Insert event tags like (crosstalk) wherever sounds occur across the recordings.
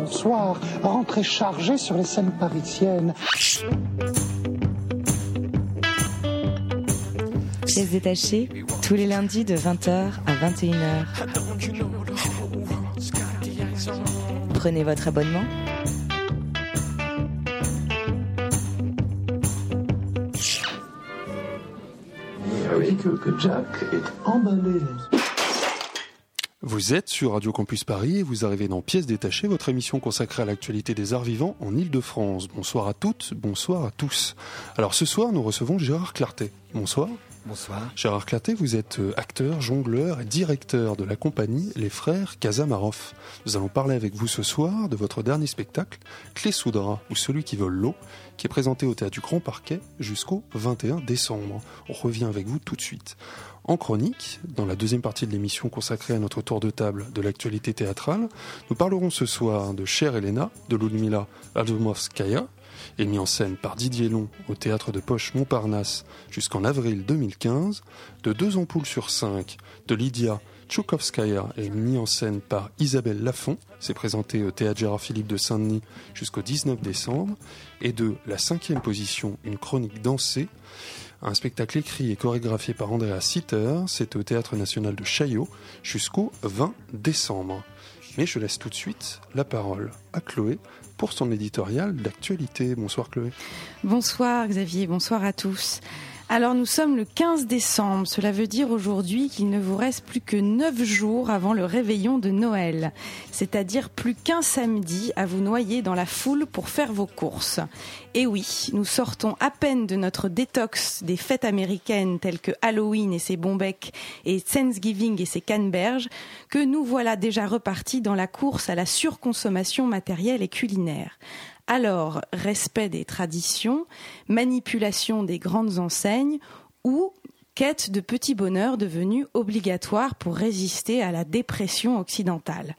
bonsoir, rentrée chargée sur les scènes parisiennes. Pièces détachées, tous les lundis de 20h à 21h. Prenez votre abonnement. que, que Jack est emballé. Vous êtes sur Radio Campus Paris et vous arrivez dans Pièces détachées, votre émission consacrée à l'actualité des arts vivants en Ile-de-France. Bonsoir à toutes, bonsoir à tous. Alors ce soir, nous recevons Gérard Clarté. Bonsoir. Bonsoir. Gérard Claté, vous êtes euh, acteur, jongleur et directeur de la compagnie Les Frères Kazamarov. Nous allons parler avec vous ce soir de votre dernier spectacle, Clé Soudra, ou Celui qui vole l'eau, qui est présenté au Théâtre du Grand Parquet jusqu'au 21 décembre. On revient avec vous tout de suite. En chronique, dans la deuxième partie de l'émission consacrée à notre tour de table de l'actualité théâtrale, nous parlerons ce soir de Cher Elena, de Ludmila Aldomovskaya, et mis en scène par Didier Long au théâtre de Poche Montparnasse jusqu'en avril 2015, de Deux ampoules sur cinq de Lydia Tchoukovskaya et mis en scène par Isabelle Lafont, c'est présenté au théâtre Gérard Philippe de Saint-Denis jusqu'au 19 décembre, et de La cinquième position, une chronique dansée, un spectacle écrit et chorégraphié par Andrea Sitter, c'est au Théâtre National de Chaillot jusqu'au 20 décembre. Mais je laisse tout de suite la parole à Chloé pour son éditorial d'actualité. Bonsoir Chloé. Bonsoir Xavier, bonsoir à tous. Alors nous sommes le 15 décembre, cela veut dire aujourd'hui qu'il ne vous reste plus que 9 jours avant le réveillon de Noël, c'est-à-dire plus qu'un samedi à vous noyer dans la foule pour faire vos courses. Et oui, nous sortons à peine de notre détox des fêtes américaines telles que Halloween et ses bombecs et Thanksgiving et ses canneberges que nous voilà déjà repartis dans la course à la surconsommation matérielle et culinaire. Alors, respect des traditions, manipulation des grandes enseignes ou quête de petits bonheurs devenus obligatoires pour résister à la dépression occidentale.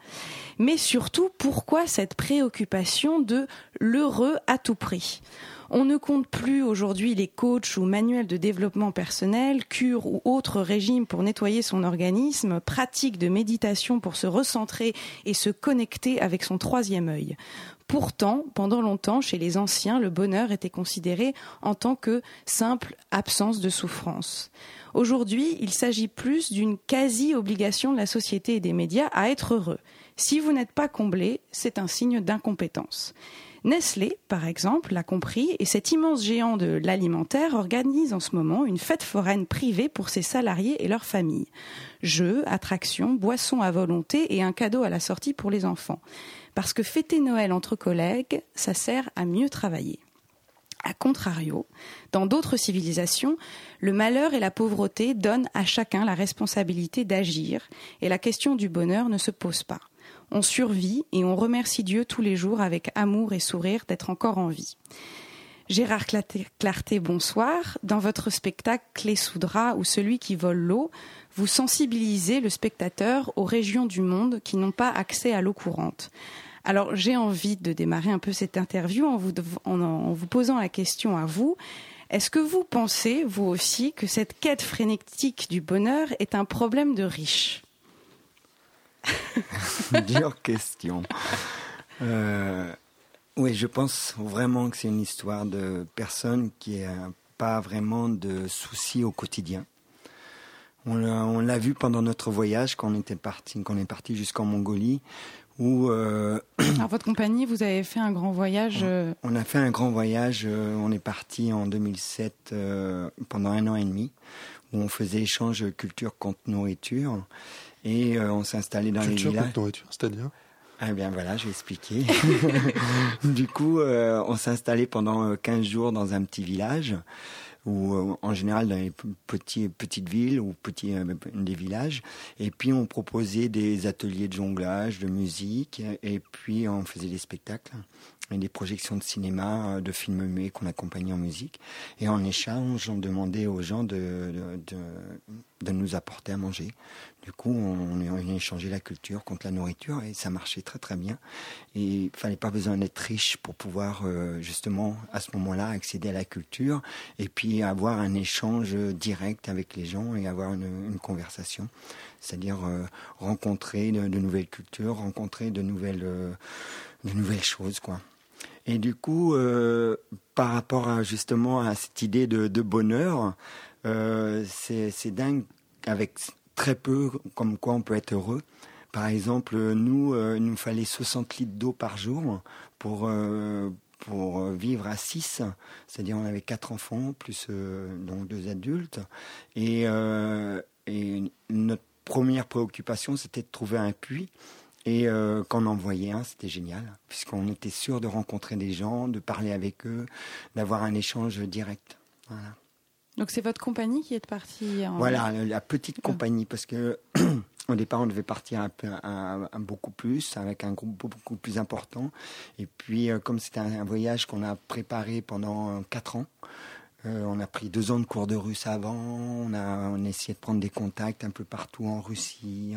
Mais surtout, pourquoi cette préoccupation de l'heureux à tout prix? On ne compte plus aujourd'hui les coachs ou manuels de développement personnel, cures ou autres régimes pour nettoyer son organisme, pratiques de méditation pour se recentrer et se connecter avec son troisième œil. Pourtant, pendant longtemps, chez les anciens, le bonheur était considéré en tant que simple absence de souffrance. Aujourd'hui, il s'agit plus d'une quasi-obligation de la société et des médias à être heureux. Si vous n'êtes pas comblé, c'est un signe d'incompétence. Nestlé, par exemple, l'a compris et cet immense géant de l'alimentaire organise en ce moment une fête foraine privée pour ses salariés et leurs familles. Jeux, attractions, boissons à volonté et un cadeau à la sortie pour les enfants. Parce que fêter Noël entre collègues, ça sert à mieux travailler. A contrario, dans d'autres civilisations, le malheur et la pauvreté donnent à chacun la responsabilité d'agir et la question du bonheur ne se pose pas. On survit et on remercie Dieu tous les jours avec amour et sourire d'être encore en vie. Gérard Clarté, bonsoir. Dans votre spectacle Clé Soudra ou Celui qui vole l'eau, vous sensibilisez le spectateur aux régions du monde qui n'ont pas accès à l'eau courante. Alors j'ai envie de démarrer un peu cette interview en vous, posant la question à vous. Est-ce que vous pensez, vous aussi, que cette quête frénétique du bonheur est un problème de riches (laughs) Dure question. Euh, oui, je pense vraiment que c'est une histoire de personnes qui n'ont pas vraiment de soucis au quotidien. On l'a vu pendant notre voyage quand on était parti, quand on est parti jusqu'en Mongolie. Où, euh, Alors votre compagnie, vous avez fait un grand voyage. Euh, on a fait un grand voyage. Euh, on est parti en 2007 pendant un an et demi, où on faisait échange culture contre nourriture, et on s'est installé dans les villages. Contre nourriture, c'est-à-dire? Eh bien voilà, je vais expliquer. (laughs) du coup, on s'est installé pendant 15 jours dans un petit village ou euh, en général dans les petites villes ou petits, euh, des villages. Et puis on proposait des ateliers de jonglage, de musique, et puis on faisait des spectacles et des projections de cinéma, euh, de films muets qu'on accompagnait en musique. Et en échange, on demandait aux gens de, de, nous apporter à manger. Du coup, on, a échangé la culture contre la nourriture et ça marchait très très bien. Et il fallait pas besoin d'être riche pour pouvoir euh, justement à ce moment-là accéder à la culture et puis avoir un échange direct avec les gens et avoir une, conversation. C'est-à-dire euh, rencontrer de, nouvelles cultures, rencontrer de nouvelles de nouvelles choses, quoi. Et du coup, euh, par rapport à, justement à cette idée de, bonheur, euh, c'est dingue avec très peu comme quoi on peut être heureux. Par exemple, nous, euh, il nous fallait 60 litres d'eau par jour pour, pour vivre à 6, c'est-à-dire on avait quatre enfants plus donc deux adultes. Et notre première préoccupation, c'était de trouver un puits. Et euh, quand on en voyait un, c'était génial, puisqu'on était sûr de rencontrer des gens, de parler avec eux, d'avoir un échange direct. Voilà. Donc c'est votre compagnie qui est partie en... Voilà, la petite compagnie, parce que (clears throat) au départ, on devait partir un peu, un- un beaucoup plus, avec un groupe beaucoup plus important. Et puis, euh, comme c'était un, voyage qu'on a préparé pendant euh, quatre ans, euh, on a pris deux ans de cours de russe avant, on a, essayé de prendre des contacts un peu partout en Russie,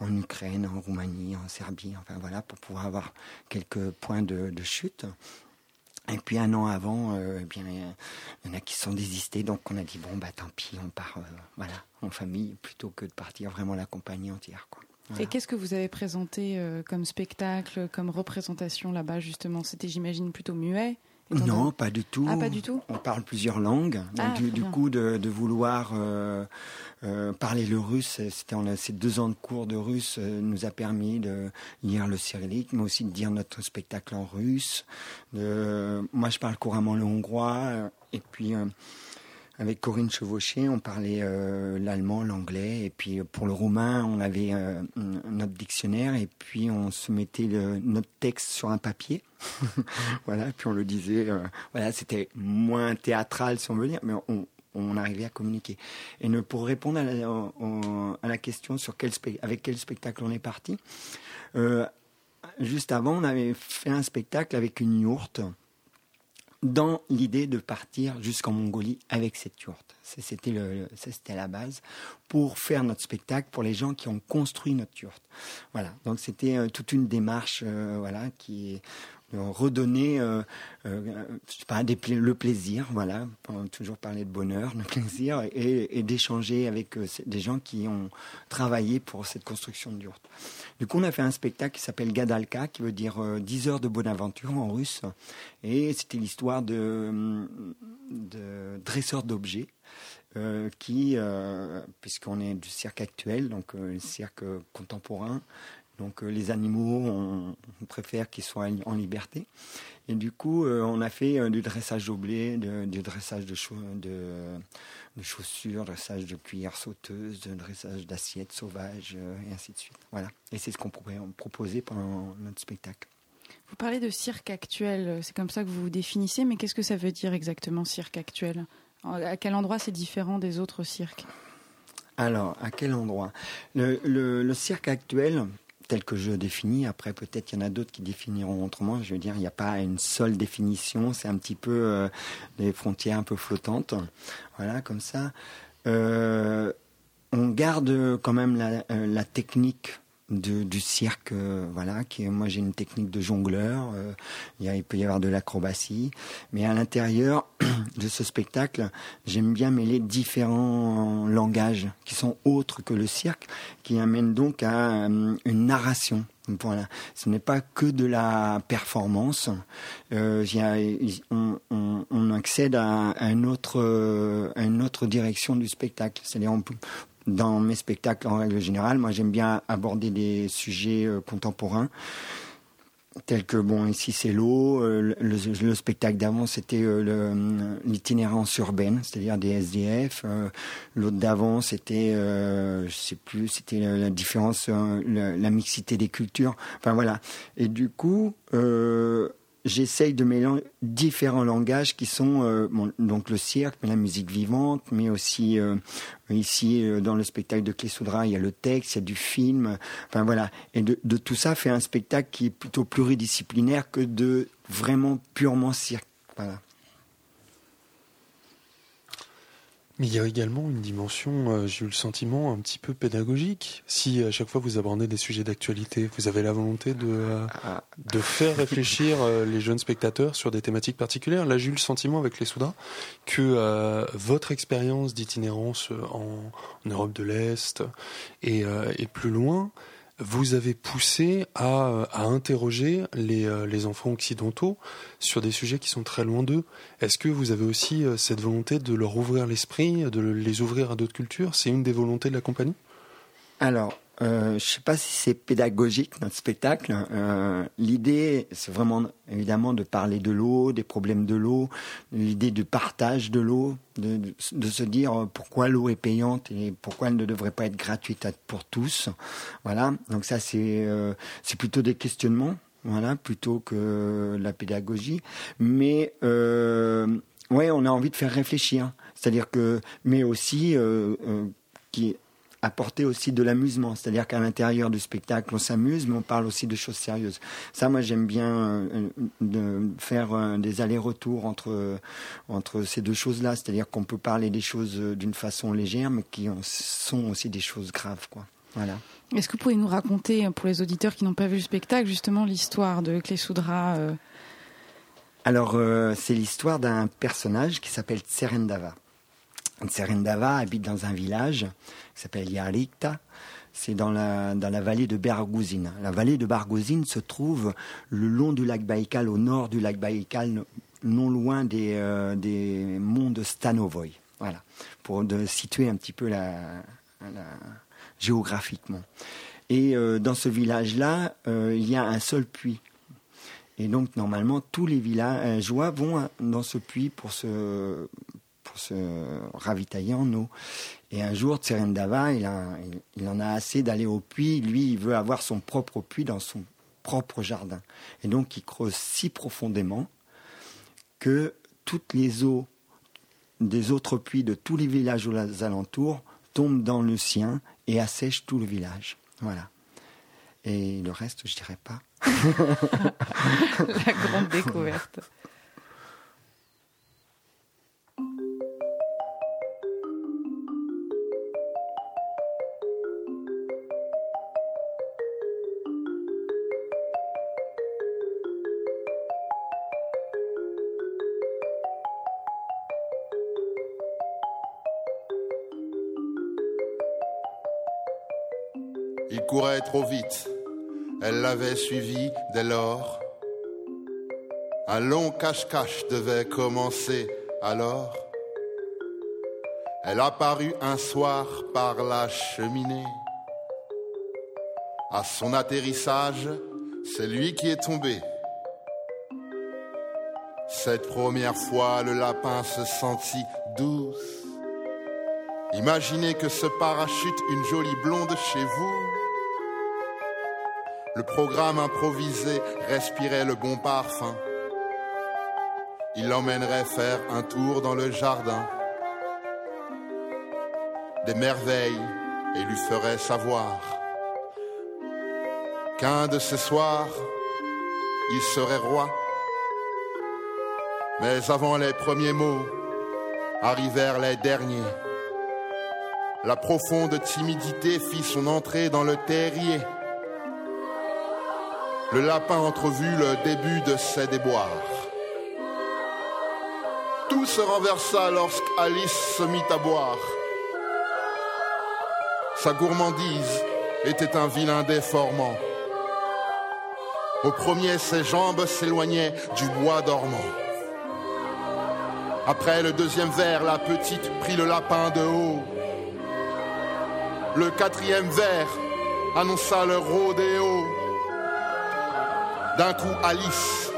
en Ukraine, en Roumanie, en Serbie, enfin voilà, pour pouvoir avoir quelques points de, chute. Et puis un an avant, euh, eh bien, il y en a qui sont désistés, donc on a dit bon bah tant pis, on part, euh, voilà, en famille plutôt que de partir vraiment la compagnie entière, quoi. Et qu'est-ce que vous avez présenté comme spectacle, comme représentation là-bas justement? C'était j'imagine plutôt muet Non, pas du tout. Ah, pas du tout On parle plusieurs langues. Ah, du, coup, de, de vouloir euh, euh, parler le russe, c'était on a, ces deux ans de cours de russe euh, nous a permis de lire le cyrillique, mais aussi de dire notre spectacle en russe. De, moi, je parle couramment le hongrois, euh, et puis euh, avec Corinne Chevauché, on parlait euh, l'allemand, l'anglais, et puis euh, pour le roumain, on avait euh, notre dictionnaire, et puis on se mettait notre texte sur un papier. (laughs) voilà, puis on le disait. voilà, c'était moins théâtral, si on veut dire, mais on, arrivait à communiquer. Et pour répondre à la, à la question sur quel avec quel spectacle on est parti, juste avant, on avait fait un spectacle avec une yourte dans l'idée de partir jusqu'en Mongolie avec cette yourte. C'était la base pour faire notre spectacle pour les gens qui ont construit notre yourte. Voilà. Donc c'était euh, toute une démarche, euh, voilà, qui est de redonner, euh, euh, le plaisir, voilà, pour toujours parler de bonheur, le plaisir, et, d'échanger avec euh, des gens qui ont travaillé pour cette construction de yourte. Du coup, on a fait un spectacle qui s'appelle Gadalka, qui veut dire euh, 10 heures de bonne aventure en russe. Et c'était l'histoire de, de dresseurs d'objets. euh, qui, euh, puisqu'on est du cirque actuel, donc euh, le cirque euh, contemporain, donc euh, les animaux, on, on préfère qu'ils soient en- liberté. Et du coup, euh, on a fait euh, du dressage d'objets, de- du dressage de, chau- de, de chaussures, dressage de cuillères sauteuses, dressage d'assiettes sauvages, et ainsi de suite. Voilà. Et c'est ce qu'on proposait- pendant notre spectacle. Vous parlez de cirque actuel, c'est comme ça que vous vous définissez, mais qu'est-ce que ça veut dire exactement cirque actuel? À quel endroit c'est différent des autres cirques? Alors, à quel endroit? Le, le- le cirque actuel, tel que je définis, après peut-être il y en a d'autres qui définiront autrement, je veux dire, il n'y a pas une seule définition, c'est un petit peu euh, des frontières un peu flottantes, voilà, comme ça. Euh, on garde quand même la, euh, la technique du cirque, euh, voilà, qui moi j'ai une technique de jongleur, euh, il, peut y avoir de l'acrobatie, mais à l'intérieur (clears throat) de ce spectacle, j'aime bien mêler différents langages qui sont autres que le cirque, qui amènent donc à euh, une narration. Voilà, ce n'est pas que de la performance. Euh, y a- on, accède à, une autre, direction du spectacle. C'est-à-dire, on dans mes spectacles, en règle générale, moi j'aime bien aborder des sujets euh, contemporains tels que bon ici c'est l'eau euh, le, le spectacle d'avant c'était euh, l'itinérance urbaine c'est-à-dire des SDF euh, l'autre d'avant c'était je sais plus c'était la, différence la, mixité des cultures. Enfin voilà. Et du coup J'essaye de mélanger différents langages qui sont euh, donc le cirque, la musique vivante, mais aussi euh, ici euh, dans le spectacle de Clé-Soudra, il y a le texte, il y a du film, enfin voilà. Et de, de tout ça fait un spectacle qui est plutôt pluridisciplinaire que de vraiment purement cirque. Voilà. Mais il y a également une dimension, euh, j'ai eu le sentiment, un petit peu pédagogique. Si à chaque fois vous abordez des sujets d'actualité, vous avez la volonté de, euh, de faire réfléchir euh, les jeunes spectateurs sur des thématiques particulières. Là, j'ai eu le sentiment avec les Soudas que votre expérience d'itinérance en, Europe de l'Est et plus loin vous avez poussé à, à interroger les, euh, les, enfants occidentaux sur des sujets qui sont très loin d'eux. Est-ce que vous avez aussi euh, cette volonté de leur ouvrir l'esprit, de les ouvrir à d'autres cultures? C'est une des volontés de la compagnie? Alors, euh, je sais pas si c'est pédagogique notre spectacle. Euh, L'idée, c'est vraiment évidemment de parler de l'eau, des problèmes de l'eau, l'idée du partage de l'eau, de, de, de, se dire pourquoi l'eau est payante et pourquoi elle ne devrait pas être gratuite pour tous. Voilà. Donc ça, c'est euh, c'est plutôt des questionnements, voilà, plutôt que la pédagogie. Mais euh, ouais, on a envie de faire réfléchir. C'est-à-dire que, mais aussi euh, euh qui apporter aussi de l'amusement, c'est-à-dire qu'à l'intérieur du spectacle, on s'amuse, mais on parle aussi de choses sérieuses. Ça, moi, j'aime bien euh, de faire euh, des allers-retours entre entre ces deux choses-là, c'est-à-dire qu'on peut parler des choses d'une façon légère, mais qui sont aussi des choses graves, quoi. Voilà. Est-ce que vous pouvez nous raconter, pour les auditeurs qui n'ont pas vu le spectacle, justement l'histoire de Clé Soudra euh... Alors, euh, c'est l'histoire d'un personnage qui s'appelle Tserendava. Tserendava habite dans un village qui s'appelle Yarikta. C'est dans la, dans la vallée de Bargouzine. La vallée de Bargouzine se trouve le long du lac Baïkal, au nord du lac Baïkal, non loin des, euh, des monts de Stanovoy. Voilà, pour situer un petit peu la géographiquement. Et euh, dans ce village-là, euh, il y a un seul puits. Et donc, normalement, tous les villageois vont dans ce puits pour se, pour se ravitailler en eau. Et un jour, Tserendava, il, a, il, il en a assez d'aller au puits. Lui, il veut avoir son propre puits dans son propre jardin. Et donc, il creuse si profondément que toutes les eaux des autres puits de tous les villages aux alentours tombent dans le sien et assèchent tout le village. Voilà. Et le reste, je dirais pas. (laughs) (laughs) La grande découverte. Trop vite. Elle l'avait suivi dès lors. Un long cache-cache devait commencer alors. Elle apparut un soir par la cheminée. À son atterrissage, c'est lui qui est tombé. Cette première fois, le lapin se sentit douce. Imaginez que ce parachute une jolie blonde chez vous. Le programme improvisé respirait le bon parfum. Il l'emmènerait faire un tour dans le jardin. Des merveilles et lui ferait savoir qu'un de ces soirs, il serait roi. Mais avant les premiers mots, arrivèrent les derniers. La profonde timidité fit son entrée dans le terrier. Le lapin entrevut le début de ses déboires. Tout se renversa lorsqu'Alice se mit à boire. Sa gourmandise était un vilain déformant. Au premier, ses jambes s'éloignaient du bois dormant. Après le deuxième verre, la petite prit le lapin de haut. Le quatrième verre annonça le rodéo. D'un coup, Alice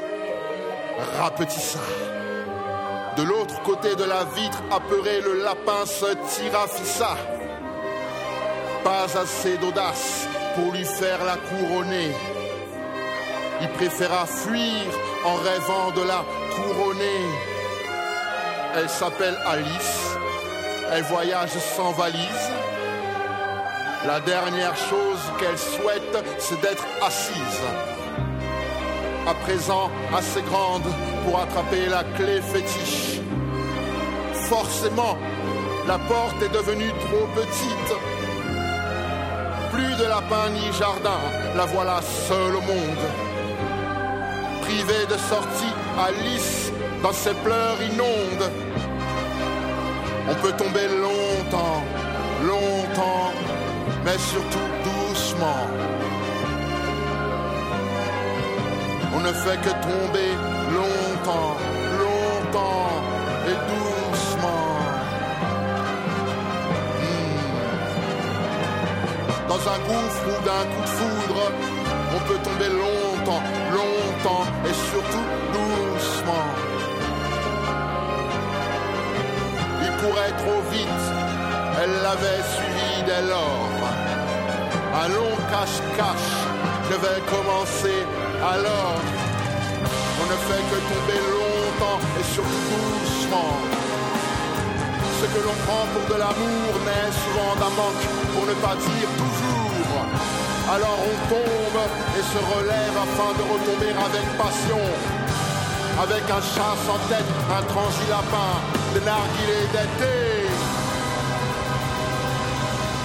rapetissa. De l'autre côté de la vitre, apeuré, le lapin se tirafissa. Pas assez d'audace pour lui faire la couronner. Il préféra fuir en rêvant de la couronner. Elle s'appelle Alice. Elle voyage sans valise. La dernière chose qu'elle souhaite, c'est d'être assise. À présent assez grande pour attraper la clé fétiche. Forcément, la porte est devenue trop petite. Plus de lapin ni jardin, la voilà seule au monde. Privée de sortie, Alice, dans ses pleurs inondes. On peut tomber longtemps, longtemps mais surtout doucement. On ne fait que tomber longtemps, longtemps et doucement. Hmm. Dans un gouffre ou d'un coup de foudre, on peut tomber longtemps, longtemps et surtout doucement. Il courait trop vite, elle l'avait suivi dès lors. Un long cache-cache devait commencer alors. On ne fait que tomber longtemps et surtout doucement. Ce que l'on prend pour de l'amour naît souvent d'un manque, pour ne pas dire toujours. Alors on tombe et se relève afin de retomber avec passion. Avec un chasse en tête, un transi-lapin, des narguilés d'été.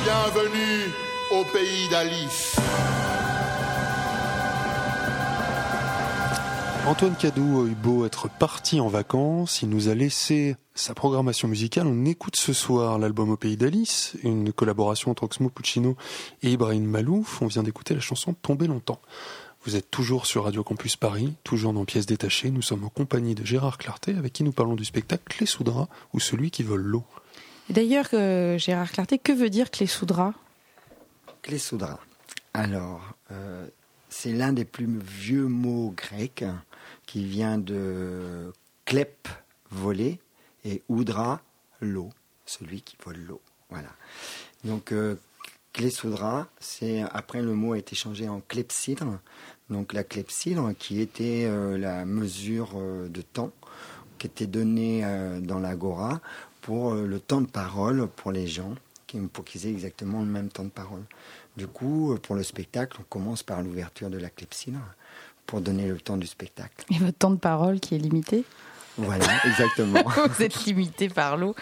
Bienvenue au pays d'Alice. Antoine Cadou a eu beau être parti en vacances, il nous a laissé sa programmation musicale. On écoute ce soir l'album Au Pays d'Alice, une collaboration entre Oxmo Puccino et Ibrahim Malouf. On vient d'écouter la chanson Tomber longtemps. Vous êtes toujours sur Radio Campus Paris, toujours dans Pièces détachées. Nous sommes en compagnie de Gérard Clarté, avec qui nous parlons du spectacle Clé sous drap ou celui qui vole l'eau. D'ailleurs, euh, Gérard Clarté, que veut dire clé sous drap Clé sous drap. Alors, euh, c'est l'un des plus vieux mots grecs qui vient de klep, voler, et oudra, l'eau, celui qui vole l'eau. Voilà. Donc, euh, c'est après le mot a été changé en clepsydre. Donc, la clepsydre qui était euh, la mesure euh, de temps qui était donnée euh, dans l'agora pour le temps de parole pour les gens, pour qu'ils aient exactement le même temps de parole. Du coup, pour le spectacle, on commence par l'ouverture de la clepsydre pour donner le temps du spectacle. Et votre temps de parole qui est limité Voilà, (laughs) exactement. Vous êtes limité par l'eau.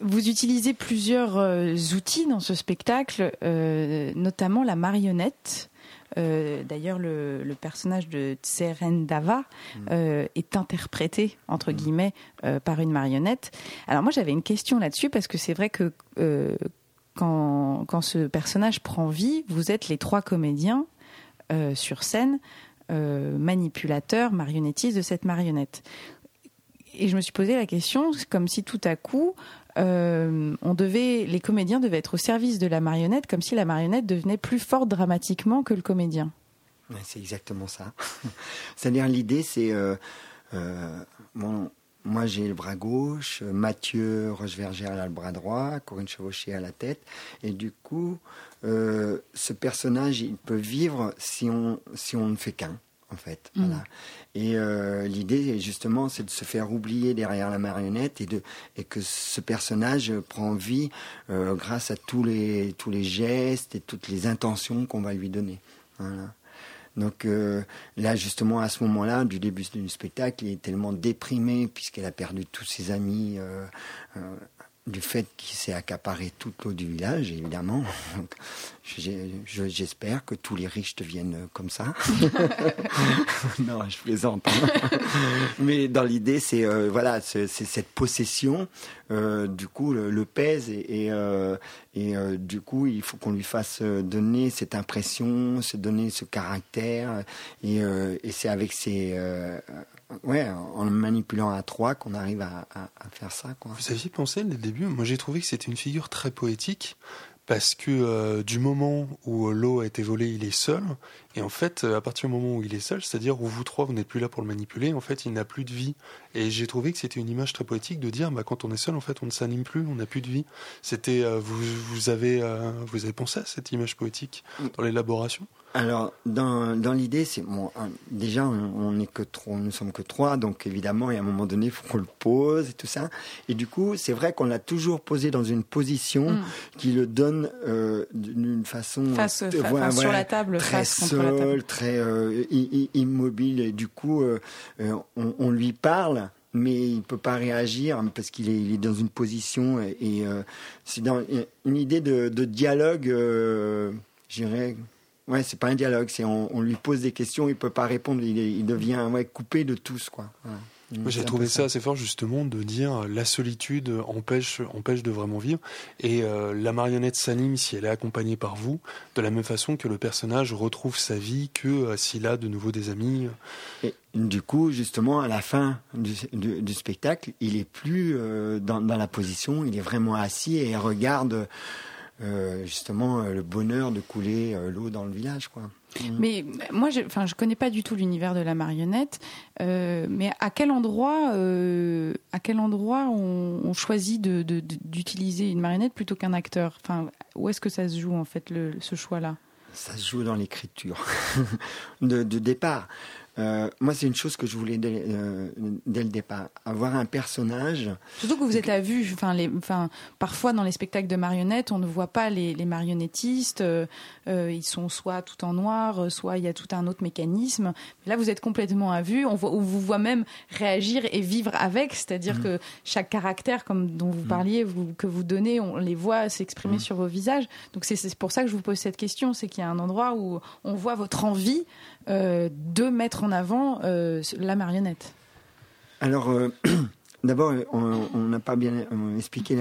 Vous utilisez plusieurs euh, outils dans ce spectacle, euh, notamment la marionnette. Euh, D'ailleurs, le, le personnage de Tseren Dava euh, est interprété, entre guillemets, euh, par une marionnette. Alors moi, j'avais une question là-dessus, parce que c'est vrai que quand, quand ce personnage prend vie, vous êtes les trois comédiens sur scène, euh, manipulateurs, marionnettistes de cette marionnette. Et je me suis posé la question, comme si tout à coup, euh, on devait, les comédiens devaient être au service de la marionnette, comme si la marionnette devenait plus forte dramatiquement que le comédien. C'est exactement ça. (laughs) C'est-à-dire l'idée, c'est euh, euh, bon, moi j'ai le bras gauche, Mathieu Rocheverger a le bras droit, Corinne Chevauché à la tête, et du coup, euh, ce personnage, il peut vivre si on si on ne fait qu'un. En fait, Mm. voilà. Et euh, l'idée, justement, c'est de se faire oublier derrière la marionnette et de et que ce personnage prend vie euh, grâce à tous les tous les gestes et toutes les intentions qu'on va lui donner. Voilà. Donc euh, là, justement, à ce moment-là, du début du spectacle, il est tellement déprimé puisqu'elle a perdu tous ses amis euh, euh, du fait qu'il s'est accaparé toute l'eau du village, évidemment. (laughs) J'espère que tous les riches deviennent comme ça. (laughs) (laughs) non, je plaisante. Mais dans l'idée, c'est euh, voilà, c'est cette possession. euh, du coup, le, le pèse et, et, euh, et, euh, du coup, il faut qu'on lui fasse euh, donner cette impression, se donner ce caractère. Et, euh, et c'est avec ces euh, ouais, en le manipulant à trois qu'on arrive à, à- faire ça, quoi. Vous aviez pensé dès le début Moi j'ai trouvé que c'était une figure très poétique parce que euh, du moment où l'eau a été volée, il est seul. Et en fait, euh, à partir du moment où il est seul, c'est-à-dire où vous trois, vous n'êtes plus là pour le manipuler, en fait, il n'a plus de vie. Et j'ai trouvé que c'était une image très poétique de dire, bah, quand on est seul, en fait, on ne s'anime plus, on n'a plus de vie. C'était, euh, vous, vous avez, euh, vous avez pensé à cette image poétique dans l'élaboration? Alors, dans, dans l'idée, c'est bon. déjà, on n'est que trois, nous sommes que trois, donc évidemment, il y a un moment donné, il faut qu'on le pose et tout ça. Et du coup, c'est vrai qu'on l'a toujours posé dans une position Mm. qui le donne euh, d'une façon Face, euh, fa- sur la table, très face contre la table. seul, très euh, immobile. Et du coup, euh, euh, on, on lui parle. Mais il peut pas réagir parce qu'il est, il est dans une position et, et, euh, c'est dans une idée de, de dialogue, euh, je dirais, Ouais, c'est pas un dialogue, c'est on, on lui pose des questions, il peut pas répondre, il, est- il devient ouais, coupé de tous, quoi. Voilà. J'ai trouvé ça assez fort justement de dire la solitude empêche, empêche de vraiment vivre et euh, la marionnette s'anime si elle est accompagnée par vous de la même façon que le personnage retrouve sa vie que euh, s'il a de nouveau des amis. Et du coup, justement, à la fin du, du, spectacle, il est plus euh, dans, dans, la position, il est vraiment assis et il regarde justement le bonheur de couler l'eau dans le village, quoi. Mm. Mais moi, je, enfin, je connais pas du tout l'univers de la marionnette. Euh, mais à quel endroit, euh, à quel endroit on, choisit d'utiliser de, une marionnette plutôt qu'un acteur? Enfin, où est-ce que ça se joue en fait le, ce choix-là? Ça se joue dans l'écriture (laughs) de, de, départ. Euh, moi, c'est une chose que je voulais dès, euh, dès, le départ, avoir un personnage. Surtout que vous êtes à vue. Enfin, les, enfin, parfois dans les spectacles de marionnettes, on ne voit pas les, les marionnettistes. Euh, ils sont soit tout en noir, soit il y a tout un autre mécanisme. Mais là, vous êtes complètement à vue. On, voit, on vous voit même réagir et vivre avec. C'est-à-dire mmh. que chaque caractère, comme dont vous mmh. parliez, vous, que vous donnez, on les voit s'exprimer mmh. sur vos visages. Donc c'est pour ça que je vous pose cette question. C'est qu'il y a un endroit où on voit votre envie de mettre en avant euh, la marionnette Alors, euh, (clears throat) d'abord, on n'a pas bien expliqué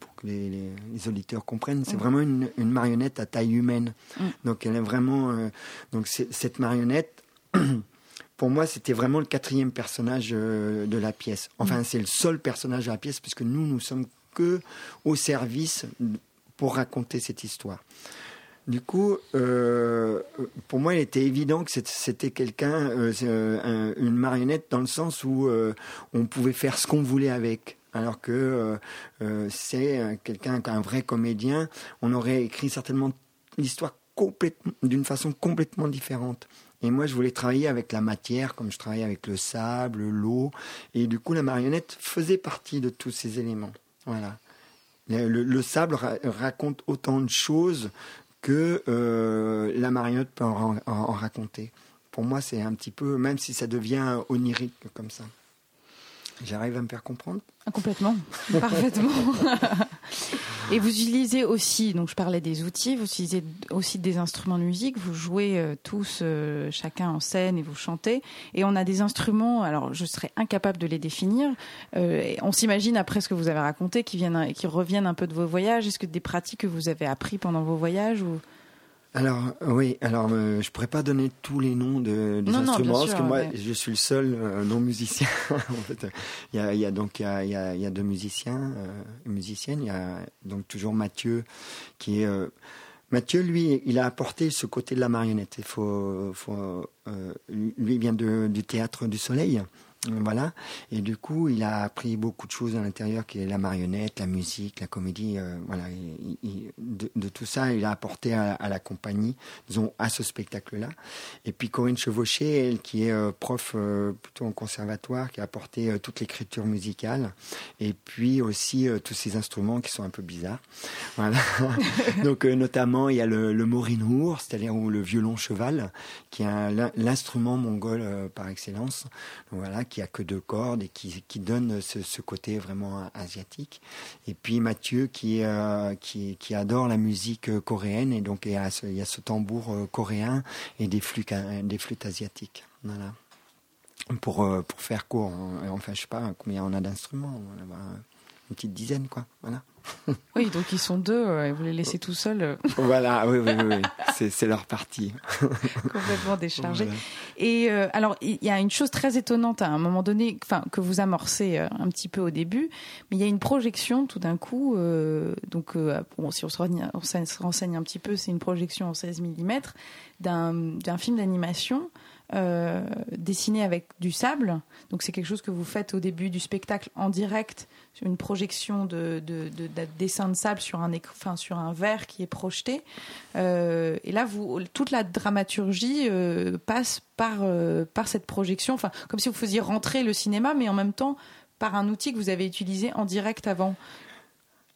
pour que les, auditeurs comprennent. C'est mm. vraiment une, marionnette à taille humaine. Mm. Donc, elle est vraiment. donc, cette marionnette. (clears throat) pour moi, c'était vraiment le quatrième personnage de la pièce. Enfin, mm. c'est le seul personnage de la pièce, puisque nous, nous sommes que au service pour raconter cette histoire. Du coup, euh, pour moi, il était évident que c'était quelqu'un, euh, une marionnette dans le sens où euh, on pouvait faire ce qu'on voulait avec. Alors que c'est quelqu'un, un vrai comédien, on aurait écrit certainement l'histoire d'une façon complètement différente. Et moi, je voulais travailler avec la matière, comme je travaillais avec le sable, l'eau. Et du coup, la marionnette faisait partie de tous ces éléments. Voilà. Le, sable raconte autant de choses que euh, la marionnette peut en, raconter. Pour moi, c'est un petit peu, même si ça devient onirique comme ça. J'arrive à me faire comprendre? Ah, Complètement, (laughs) parfaitement. (laughs) Et vous utilisez aussi, donc je parlais des outils, vous utilisez aussi des instruments de musique, vous jouez euh, tous, euh, chacun en scène et vous chantez. Et on a des instruments, alors je serais incapable de les définir. Euh, on s'imagine après ce que vous avez raconté, qui, viennent, qui reviennent un peu de vos voyages. Est-ce que des pratiques que vous avez appris pendant vos voyages ou... Alors oui, alors euh, je pourrais pas donner tous les noms de, des instruments parce que moi je suis le seul euh, non musicien. (laughs) en fait, il y a, y a, donc il y a, y a, deux musiciens, euh, musiciennes. Il y a donc toujours Mathieu qui est euh, Mathieu, lui, il a apporté ce côté de la marionnette. Il faut, faut lui vient de, du théâtre du Soleil. Voilà. Et du coup, il a appris beaucoup de choses à l'intérieur, qui est la marionnette, la musique, la comédie. Euh, voilà. de, tout ça, il a apporté à, la compagnie, disons, à ce spectacle-là. Et puis Corinne Chevauché, elle, qui est euh, prof euh, plutôt en conservatoire, qui a apporté toute l'écriture musicale. Et puis aussi tous ces instruments qui sont un peu bizarres. Voilà. (laughs) Donc, notamment, il y a le, le morinour, c'est-à-dire le violon cheval, qui est l'instrument mongol par excellence. Donc, voilà qui a que deux cordes et qui, qui donne ce, côté vraiment asiatique. Et puis Mathieu qui, euh, qui, qui, adore la musique euh, coréenne et donc il y a ce, tambour euh, coréen et des flûtes, des flûtes asiatiques. Voilà. Pour, pour faire court, enfin je sais pas combien on a d'instruments, une petite dizaine quoi. Voilà. (laughs) Oui, donc ils sont deux, et vous les laissez tout seuls. Euh. Voilà, oui, oui, oui, (laughs) c'est leur partie. (laughs) Complètement déchargé. Et euh, alors, il y a une chose très étonnante à un moment donné, enfin, que vous amorcez euh, un petit peu au début, mais il y a une projection tout d'un coup, donc, bon, si on se, on se renseigne un petit peu, c'est une projection en 16 mm d'un film d'animation euh, dessiné avec du sable. Donc c'est quelque chose que vous faites au début du spectacle en direct, une projection de, de, de, dessin de sable sur un, sur un verre qui est projeté. Euh, et là, toute la dramaturgie euh, passe par, par cette projection, enfin, comme si vous faisiez rentrer le cinéma, mais en même temps par un outil que vous avez utilisé en direct avant.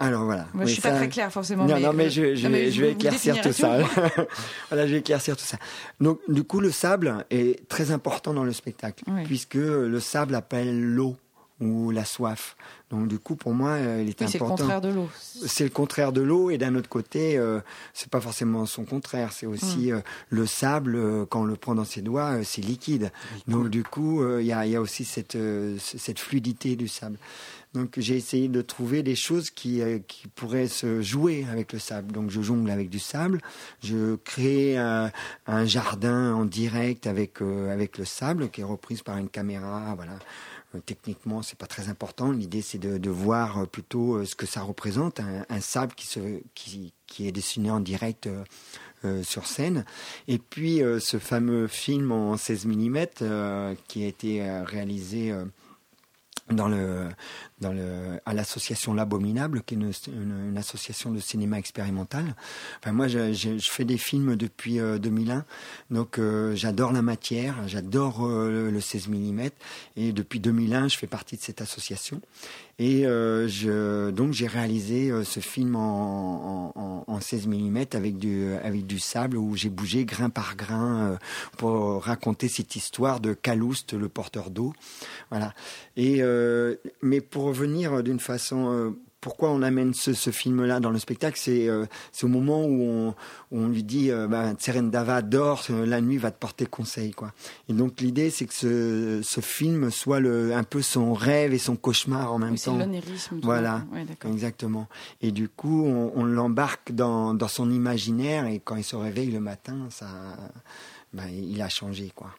Alors voilà. Moi, je suis pas très claire forcément. Non, mais non, mais je, vais éclaircir tout ça. (laughs) voilà, je vais éclaircir tout ça. Donc, du coup, le sable est très important dans le spectacle, puisque le sable appelle l'eau. ou la soif. Donc du coup, pour moi, il est oui, C'est le important. contraire de l'eau. C'est le contraire de l'eau et d'un autre côté, euh, c'est pas forcément son contraire. C'est aussi euh, le sable euh, quand on le prend dans ses doigts, euh, c'est liquide. Donc du coup, euh, il y, a, il y a aussi euh, cette fluidité du sable. Donc j'ai essayé de trouver des choses qui euh, qui pourraient se jouer avec le sable. Donc je jongle avec du sable, je crée un, jardin en direct avec euh, avec le sable qui est reprise par une caméra. Voilà. Euh, Techniquement, c'est pas très important. L'idée, c'est de, voir plutôt ce que ça représente, un, sable qui, se, qui, qui est dessiné en direct sur scène. Et puis, ce fameux film en 16 mm qui a été réalisé dans le, à l'association L'Abominable, qui est une, association de cinéma expérimental. Enfin, moi, je, fais des films depuis euh, 2001, donc euh, j'adore la matière, j'adore euh, le, le 16 mm, et depuis 2001, je fais partie de cette association. Et euh, donc j'ai réalisé euh, ce film en, en, en- en 16 mm avec du, avec du sable où j'ai bougé grain par grain euh, pour raconter cette histoire de Calouste, le porteur d'eau. Voilà. Et euh, mais pour revenir d'une façon, euh, pourquoi on amène ce, ce film-là dans le spectacle, c'est euh, c'est au moment où on, où on lui dit, euh, ben, Tserendava dort, euh, la nuit va te porter conseil, quoi. Et donc l'idée, c'est que ce, ce film soit le, un peu son rêve et son cauchemar en même Oui, c'est temps. tout Voilà. Ouais. Exactement. Et du coup, on, on l'embarque dans, dans son imaginaire et quand il se réveille le matin, ça, ben, il a changé, quoi.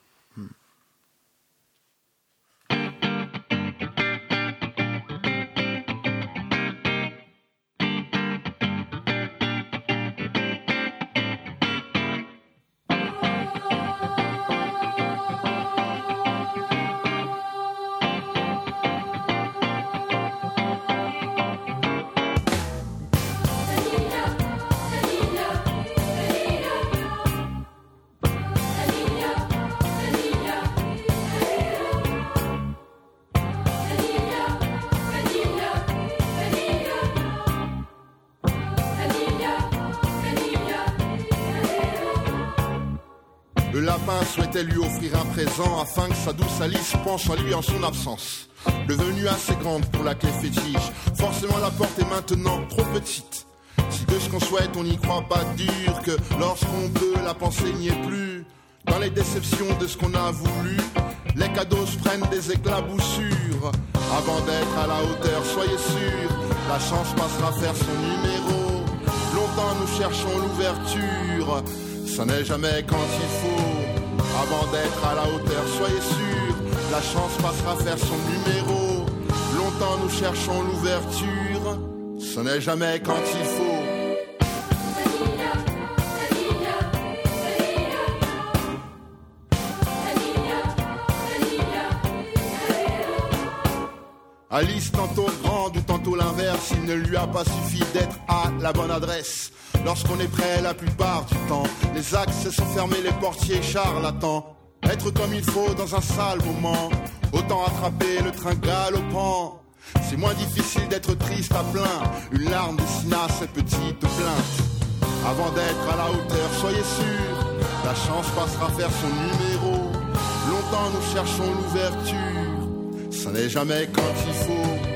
Présent afin que sa douce Alice penche à lui en son absence. Devenue assez grande pour la clé fétiche, forcément la porte est maintenant trop petite. Si de ce qu'on souhaite on n'y croit pas dur, que lorsqu'on peut la pensée n'y est plus. Dans les déceptions de ce qu'on a voulu, les cadeaux se prennent des éclaboussures. Avant d'être à la hauteur, soyez sûrs, la chance passera faire son numéro. Longtemps nous cherchons l'ouverture, ça n'est jamais quand il faut. Avant d'être à la hauteur, soyez sûrs, la chance passera faire son numéro. Longtemps nous cherchons l'ouverture, ce n'est jamais quand il faut. Alice tantôt grande ou tantôt l'inverse, il ne lui a pas suffi d'être à la bonne adresse. Lorsqu'on est prêt la plupart du temps, les axes sont fermés, les portiers charlatans. Être comme il faut dans un sale moment, autant attraper le train galopant. C'est moins difficile d'être triste à plein, une larme dessina cette petite plainte. Avant d'être à la hauteur, soyez sûrs, la chance passera faire son numéro. Longtemps nous cherchons l'ouverture, ça n'est jamais quand il faut.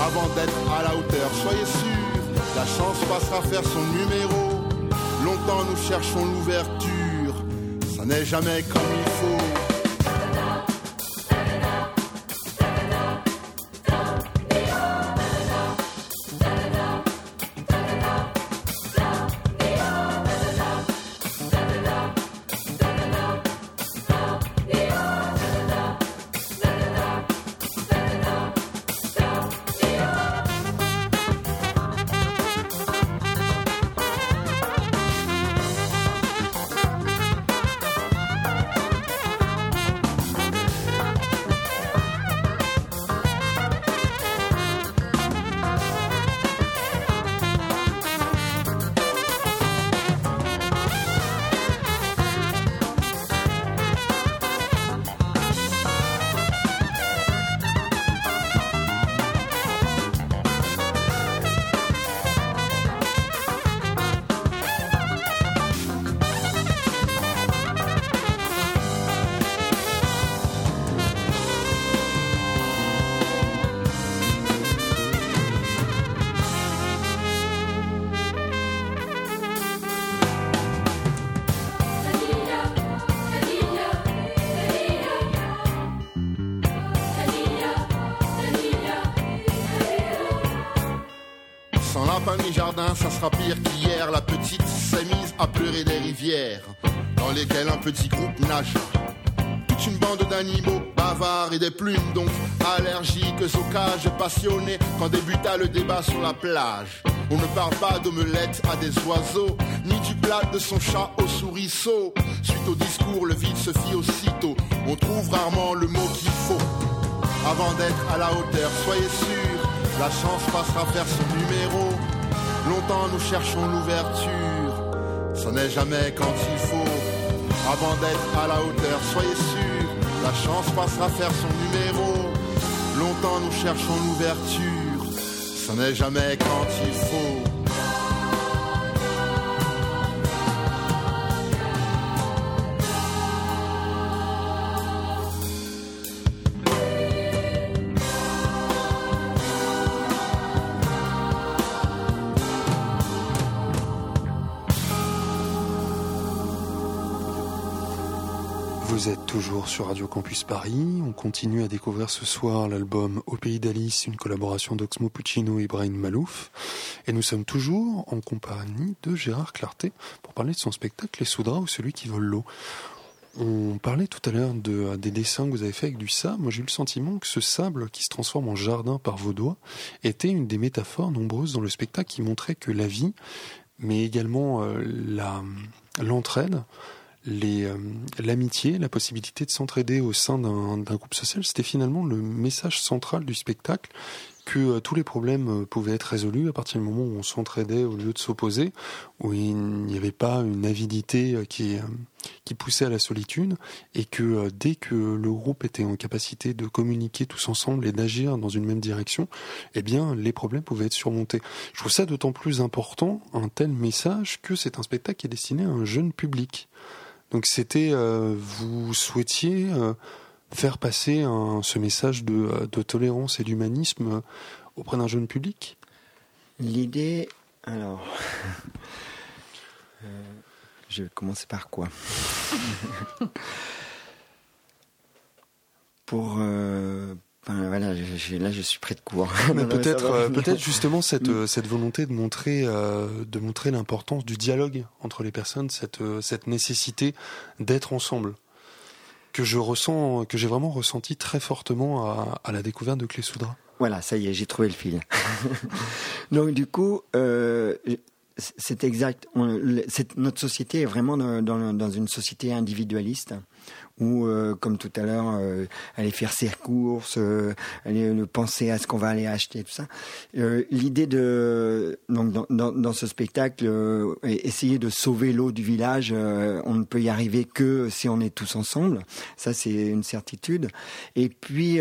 Avant d'être à la hauteur, soyez sûrs, la chance passera faire son numéro. Longtemps nous cherchons l'ouverture, ça n'est jamais comme il faut. Ça sera pire qu'hier. La petite s'est mise à pleurer des rivières dans lesquelles un petit groupe nage. Toute une bande d'animaux bavards et des plumes donc allergiques aux cages passionnées quand débuta le débat sur la plage. On ne parle pas d'omelette à des oiseaux, ni du plat de son chat au souriceau. Suite au discours, le vide se fit aussitôt. On trouve rarement le mot qu'il faut. Avant d'être à la hauteur, soyez sûr, la chance passera faire son numéro. Longtemps nous cherchons l'ouverture, ce n'est jamais quand il faut. Avant d'être à la hauteur, soyez sûr, la chance passera faire son numéro. Longtemps nous cherchons l'ouverture, ce n'est jamais quand il faut. Toujours sur Radio Campus Paris. On continue à découvrir ce soir l'album Au pays d'Alice, une collaboration d'Oxmo Puccino et Brian Malouf. Et nous sommes toujours en compagnie de Gérard Clarté pour parler de son spectacle Les Soudras ou celui qui vole l'eau. On parlait tout à l'heure de, des dessins que vous avez fait avec du sable. Moi, j'ai eu le sentiment que ce sable qui se transforme en jardin par vos doigts était une des métaphores nombreuses dans le spectacle qui montrait que la vie, mais également euh, la, l'entraide, euh, l'amitié, la possibilité de s'entraider au sein d'un, groupe social, c'était finalement le message central du spectacle que euh, tous les problèmes euh, pouvaient être résolus à partir du moment où on s'entraidait au lieu de s'opposer, où il n'y avait pas une avidité qui, qui poussait à la solitude, et que dès que le groupe était en capacité de communiquer tous ensemble et d'agir dans une même direction, eh bien les problèmes pouvaient être surmontés. Je trouve ça d'autant plus important, un tel message, que c'est un spectacle qui est destiné à un jeune public. Donc c'était, euh, vous souhaitiez euh, faire passer un- ce message de, euh, de tolérance et d'humanisme auprès d'un jeune public? L'idée, alors, (laughs) euh, je vais commencer par quoi? (laughs) Pour, voilà, je- je- là je suis près de court. (laughs) Peut-être, euh, peut-être justement cette euh, cette volonté de montrer euh, de montrer l'importance du dialogue entre les personnes, cette cette nécessité d'être ensemble que je ressens, que j'ai vraiment ressenti très fortement à, à la découverte de Clé Soudra. Voilà, ça y est, j'ai trouvé le fil. (laughs) Donc du coup, euh, c'est exact. On- notre société est vraiment dans, dans- dans une société individualiste où, euh, comme tout à l'heure, euh, aller faire ses courses, euh, aller euh, penser à ce qu'on va aller acheter, tout ça. Euh, L'idée de donc dans, dans, dans ce spectacle, euh, essayer de sauver l'eau du village, on ne peut y arriver que si on est tous ensemble. Ça, c'est une certitude. Et puis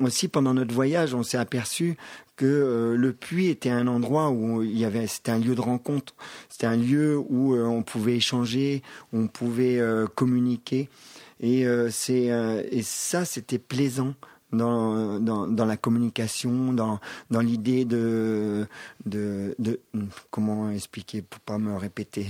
aussi pendant notre voyage, on s'est aperçu que euh, le puits était un endroit où il y avait, c'était un lieu de rencontre, c'était un lieu où euh, on pouvait échanger, où on pouvait euh, communiquer, et euh, c'est euh, et ça c'était plaisant dans, dans, dans la communication, dans, dans l'idée de, de, de comment expliquer pour pas me répéter,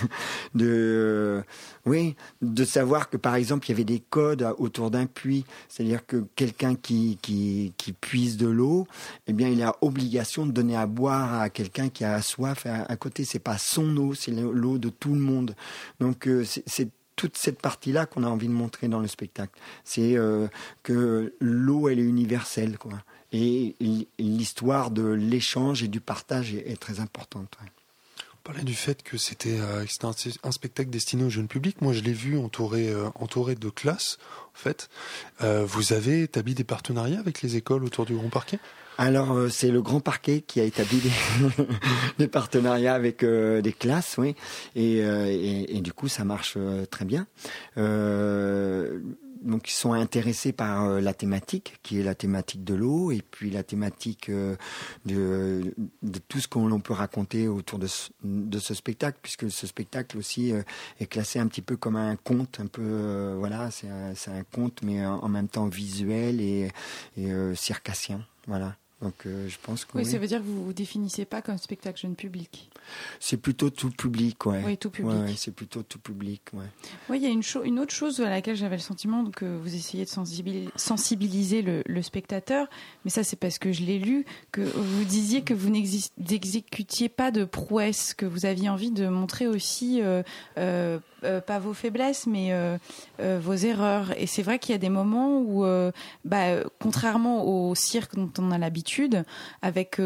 (laughs) de euh, oui, de savoir que par exemple il y avait des codes autour d'un puits, c'est-à-dire que quelqu'un qui, qui, qui puise de l'eau, eh bien il a obligation de donner à boire à quelqu'un qui a soif à, à côté. C'est pas son eau, c'est l'eau de tout le monde. Donc c'est toute cette partie-là qu'on a envie de montrer dans le spectacle. C'est euh, que l'eau, elle est universelle, quoi. Et l'histoire de l'échange et du partage est, très importante. ouais. On parlait du fait que c'était euh, un, spectacle destiné au jeune public. Moi, je l'ai vu entouré euh, entouré de classes. En fait, vous avez établi des partenariats avec les écoles autour du Grand Parquet? Alors, euh, c'est le Grand Parquet qui a établi des, (laughs) des partenariats avec euh, des classes, oui. Et, euh, et, du coup, ça marche euh, très bien. Euh, donc, ils sont intéressés par euh, la thématique, qui est la thématique de l'eau, et puis la thématique euh, de, tout ce qu'on peut raconter autour de ce, de ce spectacle, puisque ce spectacle aussi euh, est classé un petit peu comme un conte, un peu, voilà, c'est un, un conte, mais en même temps visuel et, et circassien, voilà. Donc euh, je pense que Oui, oui. ça veut dire que vous vous définissez pas comme spectacle jeune public. c'est plutôt tout public, ouais. Oui, tout public. Ouais, ouais, c'est plutôt tout public, ouais. Oui, il y a une, autre chose à laquelle j'avais le sentiment que vous essayez de sensibil- sensibiliser le, le spectateur, mais ça c'est parce que je l'ai lu, que vous disiez que vous n'exécutiez pas de prouesse, que vous aviez envie de montrer aussi, euh, euh, euh, pas vos faiblesses, mais euh, euh, vos erreurs. Et c'est vrai qu'il y a des moments où, bah, contrairement au cirque dont on a l'habitude, avec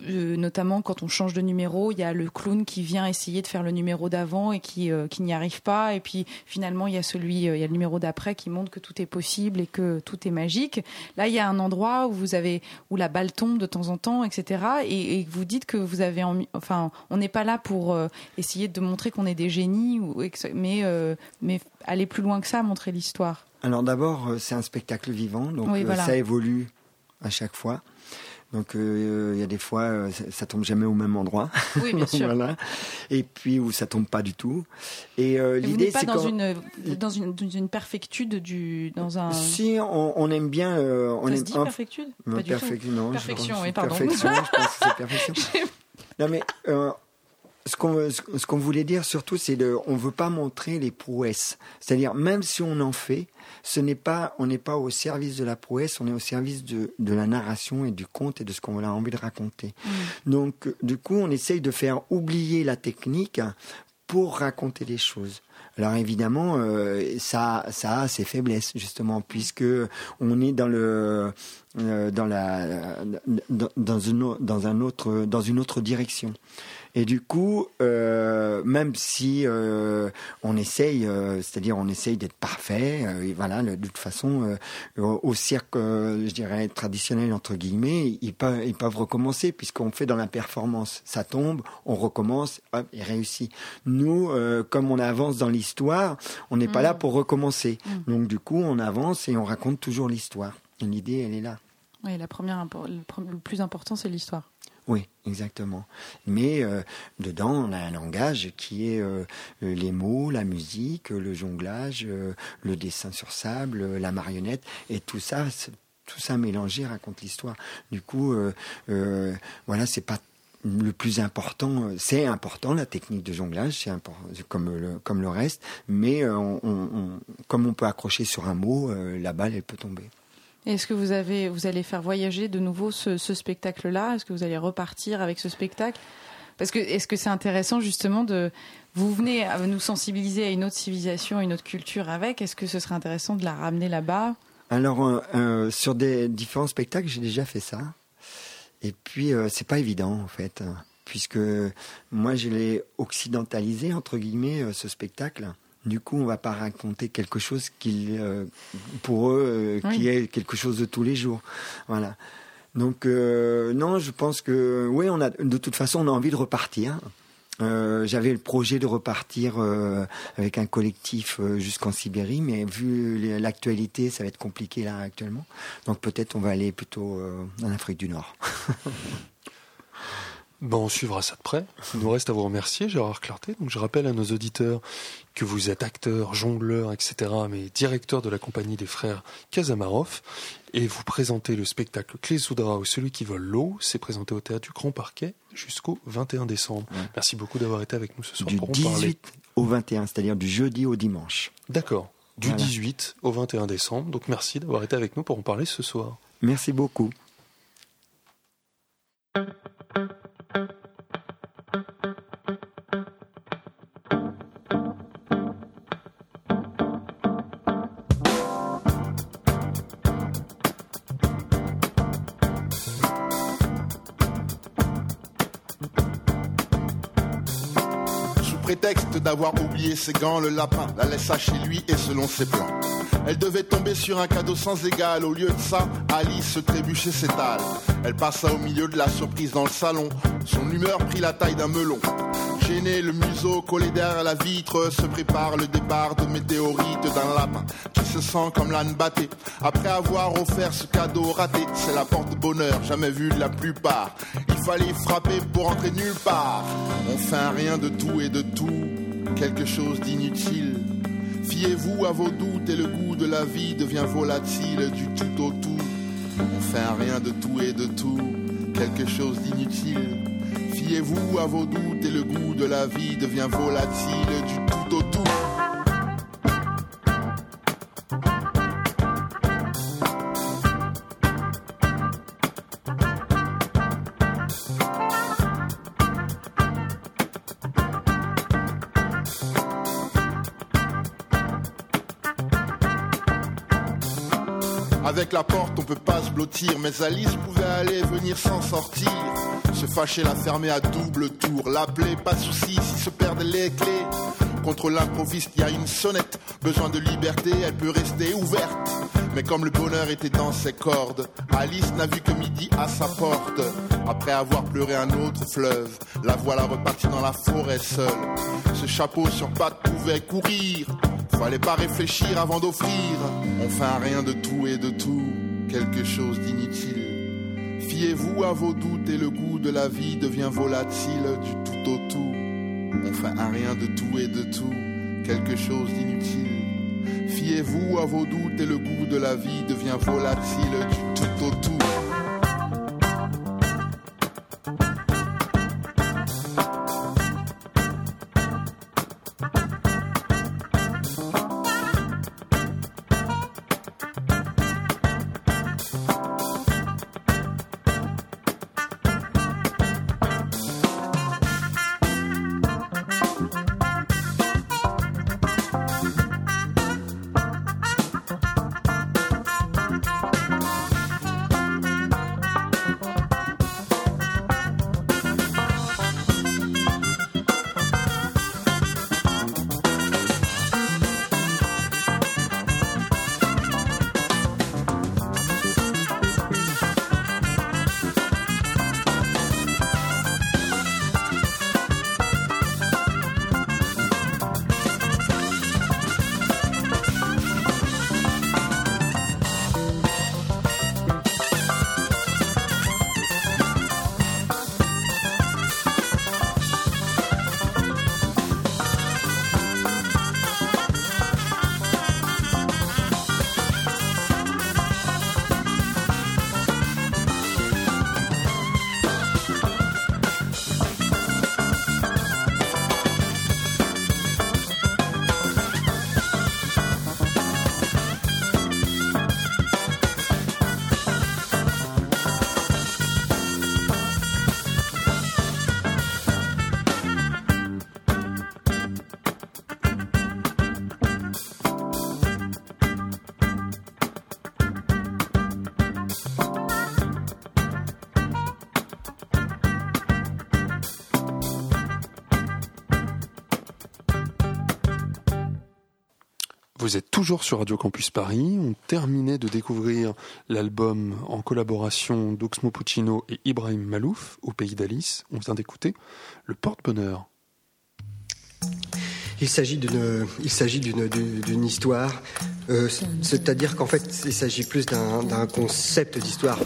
notamment quand on change de numéro, il y a le clown qui vient essayer de faire le numéro d'avant et qui, qui n'y arrive pas, et puis finalement il y a celui, il y a le numéro d'après qui montre que tout est possible et que tout est magique. Là, il y a un endroit où vous avez où la balle tombe de temps en temps, etc. Et, vous dites que vous avez, envie- enfin, on n'est pas là pour essayer de montrer qu'on est des génies, ou, mais euh, mais aller plus loin que ça, montrer l'histoire. Alors d'abord, euh, c'est un spectacle vivant, donc Oui, euh, voilà. ça évolue à chaque fois. Donc euh, il y a des fois, euh, ça, ça tombe jamais au même endroit. Oui, bien (laughs) sûr. voilà. Et puis où ça tombe pas du tout. Et euh, l'idée, c'est dans quand une dans une dans une perfectude du dans un. si on, on aime bien, euh, on ça se aime dit un- perfectude? Non, Pas du tout. non, je Perfection, pense- oui, pardon. Perfection, je pense que c'est (laughs) perfection. non, mais euh, ce qu'on ce qu'on voulait dire surtout, c'est de, on veut pas montrer les prouesses. C'est-à-dire, même si on en fait, ce n'est pas, on n'est pas au service de la prouesse, on est au service de, de la narration et du conte et de ce qu'on a envie de raconter. Donc, euh, du coup, on essaye de faire oublier la technique pour raconter les choses. Alors évidemment, euh, ça, ça a ses faiblesses justement, puisque on est dans le, euh, dans la, dans, dans une, au- dans un autre, dans une autre direction. Et du coup, euh, même si euh, on essaye, euh, c'est-à-dire on essaye d'être parfait, et voilà, le- de toute façon, au, cirque, je dirais traditionnel entre guillemets, ils peuvent, ils peuvent recommencer puisqu'on fait dans la performance. Ça tombe, on recommence, hop, et réussit. Nous, comme on avance dans l'histoire, on n'est pas là pour recommencer. Donc du coup, on avance et on raconte toujours l'histoire. L'idée, elle est là. Oui, la première le plus important, c'est l'histoire. Oui, exactement. Mais euh, dedans, on a un langage qui est euh, euh, les mots, la musique, le jonglage, euh, le dessin sur sable, euh, la marionnette, et tout ça, tout ça mélangé raconte l'histoire. Du coup, euh, voilà, c'est pas le plus important. C'est important la technique de jonglage, c'est comme le, comme le reste, mais on, on- comme on peut accrocher sur un mot, la balle, elle peut tomber. Est-ce que vous avez, vous allez faire voyager de nouveau ce, spectacle-là? Est-ce que vous allez repartir avec ce spectacle? Parce que est-ce que c'est intéressant justement de, vous venez nous sensibiliser à une autre civilisation, une autre culture avec? Est-ce que ce serait intéressant de la ramener là-bas? Alors, euh, euh, sur des différents spectacles, j'ai déjà fait ça. Et puis, euh, c'est pas évident, en fait, hein, puisque moi, je l'ai occidentalisé, entre guillemets, ce spectacle. Du coup, on va pas raconter quelque chose qui, euh, pour eux, euh, qui est quelque chose de tous les jours. Voilà. Donc, euh, non, je pense que, oui, on a, de toute façon, on a envie de repartir. J'avais le projet de repartir avec un collectif jusqu'en Sibérie, mais vu l'actualité, ça va être compliqué là actuellement. Donc peut-être on va aller plutôt en Afrique du Nord. (laughs) Ben, on suivra ça de près. Il nous reste à vous remercier, Gérard Clarté. Donc, je rappelle à nos auditeurs que vous êtes acteur, jongleur, etc., mais directeur de la compagnie des frères Kazamarov. Et vous présentez le spectacle Clé Soudra ou Celui qui vole l'eau. C'est présenté au théâtre du Grand Parquet jusqu'au 21 décembre. Merci beaucoup d'avoir été avec nous ce soir du pour en parler. 18 au 21, c'est-à-dire du jeudi au dimanche. D'accord. Du Voilà. 18 au 21 décembre. Donc, merci d'avoir été avec nous pour en parler ce soir. Merci beaucoup. D'avoir oublié ses gants, le lapin la laissa chez lui et selon ses plans. Elle devait tomber sur un cadeau sans égal. Au lieu de ça, Alice se trébuchait s'étale. Elle passa au milieu de la surprise dans le salon. Son humeur prit la taille d'un melon. Gêné, le museau collé derrière la vitre, se prépare le départ de météorite d'un lapin qui se sent comme l'âne batté. Après avoir offert ce cadeau raté, c'est la porte-bonheur, jamais vue de la plupart. Il fallait frapper pour entrer nulle part. On un rien de tout et de tout, quelque chose d'inutile. Fiez-vous à vos doutes et le goût de la vie devient volatile du tout au tout. On fait rien de tout et de tout, quelque chose d'inutile. Fiez-vous à vos doutes et le goût de la vie devient volatile du tout au tout. Mais Alice pouvait aller venir sans sortir. Se fâcher, la fermer à double tour, l'appeler, pas souci si se perdent les clés. Contre l'improviste, il y a une sonnette. Besoin de liberté, elle peut rester ouverte. Mais comme le bonheur était dans ses cordes, Alice n'a vu que midi à sa porte. Après avoir pleuré un autre fleuve, la voilà repartie dans la forêt seule. Ce chapeau sur pattes pouvait courir. Fallait pas réfléchir avant d'offrir. Un rien de tout et de tout, quelque chose d'inutile. Fiez-vous à vos doutes et le goût de la vie devient volatile du tout au tout. On fait rien de tout et de tout, quelque chose d'inutile. Fiez-vous à vos doutes et le goût de la vie devient volatile du tout au tout. Toujours sur Radio Campus Paris. On terminait de découvrir l'album en collaboration d'Oxmo Puccino et Ibrahim Malouf au pays d'Alice. On vient d'écouter Le Porte-Bonheur. Il s'agit d'une, il s'agit d'une, d'une histoire, euh, c'est-à-dire qu'en fait, il s'agit plus d'un, d'un concept d'histoire.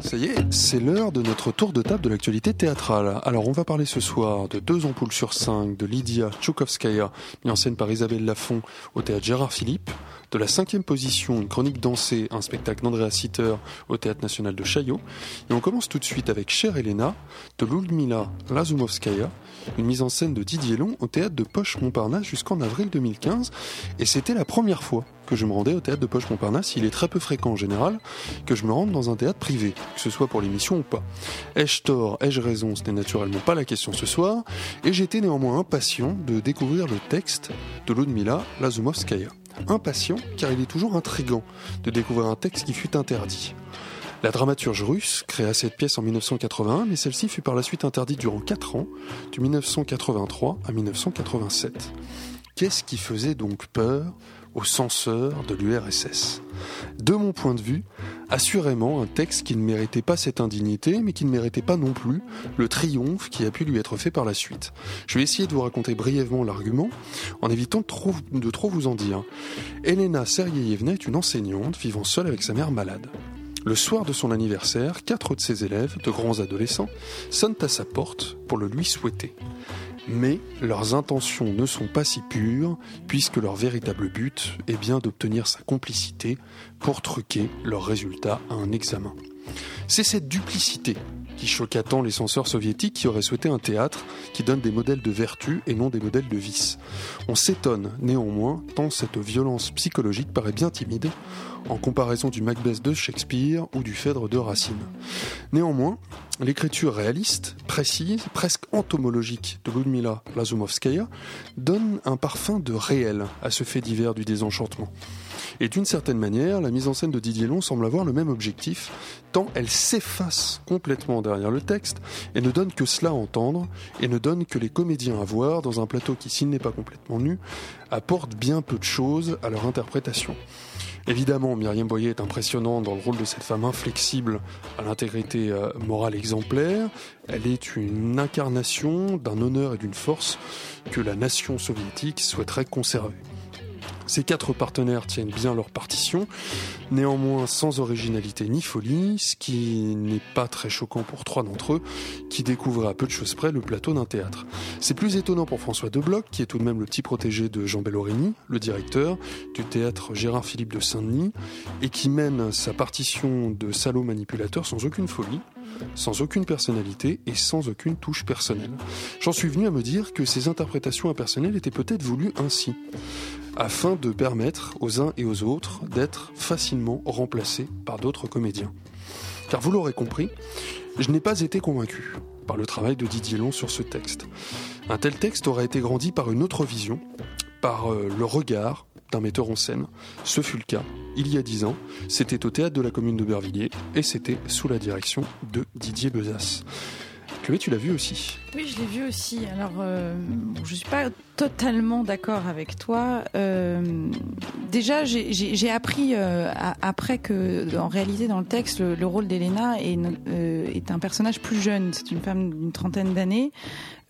Ça y est, c'est l'heure de notre tour de table de l'actualité théâtrale. Alors on va parler ce soir de Deux ampoules sur cinq de Lydia Tchoukovskaya, mise en scène par Isabelle Lafont au théâtre Gérard Philippe, de la cinquième position, une chronique dansée, un spectacle d'Andrea Sitter au théâtre national de Chaillot. Et on commence tout de suite avec Cher Elena de Ludmila Razumovskaya, une mise en scène de Didier Long au théâtre de Poche Montparnasse jusqu'en avril 2015. Et c'était la première fois que je me rendais au théâtre de Poche Montparnasse. Il est très peu fréquent en général que je me rende dans un théâtre privé, que ce soit pour l'émission ou pas. Ai-je tort, ai-je raison? Ce n'est naturellement pas la question ce soir. Et j'étais néanmoins impatient de découvrir le texte de Ludmila Lazumovskaya. Impatient car il est toujours intrigant de découvrir un texte qui fut interdit. La dramaturge russe créa cette pièce en 1981, mais celle-ci fut par la suite interdite durant 4 ans, de 1983 à 1987. Qu'est-ce qui faisait donc peur? Aux censeurs de l'URSS De mon point de vue, assurément un texte qui ne méritait pas cette indignité, mais qui ne méritait pas non plus le triomphe qui a pu lui être fait par la suite. Je vais essayer de vous raconter brièvement l'argument, en évitant de trop, de trop vous en dire. Elena Sergeyevna est une enseignante vivant seule avec sa mère malade. Le soir de son anniversaire, quatre de ses élèves, de grands adolescents, sonnent à sa porte pour le lui souhaiter. Mais leurs intentions ne sont pas si pures, puisque leur véritable but est bien d'obtenir sa complicité pour truquer leurs résultats à un examen. C'est cette duplicité qui choqua tant les censeurs soviétiques qui auraient souhaité un théâtre qui donne des modèles de vertu et non des modèles de vice. On s'étonne néanmoins tant cette violence psychologique paraît bien timide en comparaison du Macbeth de Shakespeare ou du Phèdre de Racine. Néanmoins, l'écriture réaliste, précise, presque entomologique de Ludmila Lazumovskaya donne un parfum de réel à ce fait divers du désenchantement. Et d'une certaine manière, la mise en scène de Didier Long semble avoir le même objectif, tant elle s'efface complètement derrière le texte et ne donne que cela à entendre, et ne donne que les comédiens à voir dans un plateau qui, s'il n'est pas complètement nu, apporte bien peu de choses à leur interprétation. Évidemment, Myriam Boyer est impressionnante dans le rôle de cette femme inflexible à l'intégrité euh, morale exemplaire. Elle est une incarnation d'un honneur et d'une force que la nation soviétique souhaiterait conserver. Ces quatre partenaires tiennent bien leur partition, néanmoins sans originalité ni folie, ce qui n'est pas très choquant pour trois d'entre eux, qui découvrent à peu de choses près le plateau d'un théâtre. C'est plus étonnant pour François Debloc, qui est tout de même le petit protégé de Jean Bellorini, le directeur du théâtre Gérard Philippe de Saint-Denis, et qui mène sa partition de salaud manipulateur sans aucune folie, sans aucune personnalité et sans aucune touche personnelle. J'en suis venu à me dire que ces interprétations impersonnelles étaient peut-être voulues ainsi afin de permettre aux uns et aux autres d'être facilement remplacés par d'autres comédiens. Car vous l'aurez compris, je n'ai pas été convaincu par le travail de Didier Long sur ce texte. Un tel texte aurait été grandi par une autre vision, par euh, le regard d'un metteur en scène. Ce fut le cas il y a dix ans. C'était au théâtre de la commune de Bervilliers et c'était sous la direction de Didier Bezas. Chloé, tu l'as vu aussi? Oui, je l'ai vu aussi. Alors, euh, je ne suis pas totalement d'accord avec toi. Euh, déjà, j'ai appris euh, après que, en réalité, dans le texte, le, rôle d'Elena est, un personnage plus jeune. C'est une femme d'une trentaine d'années.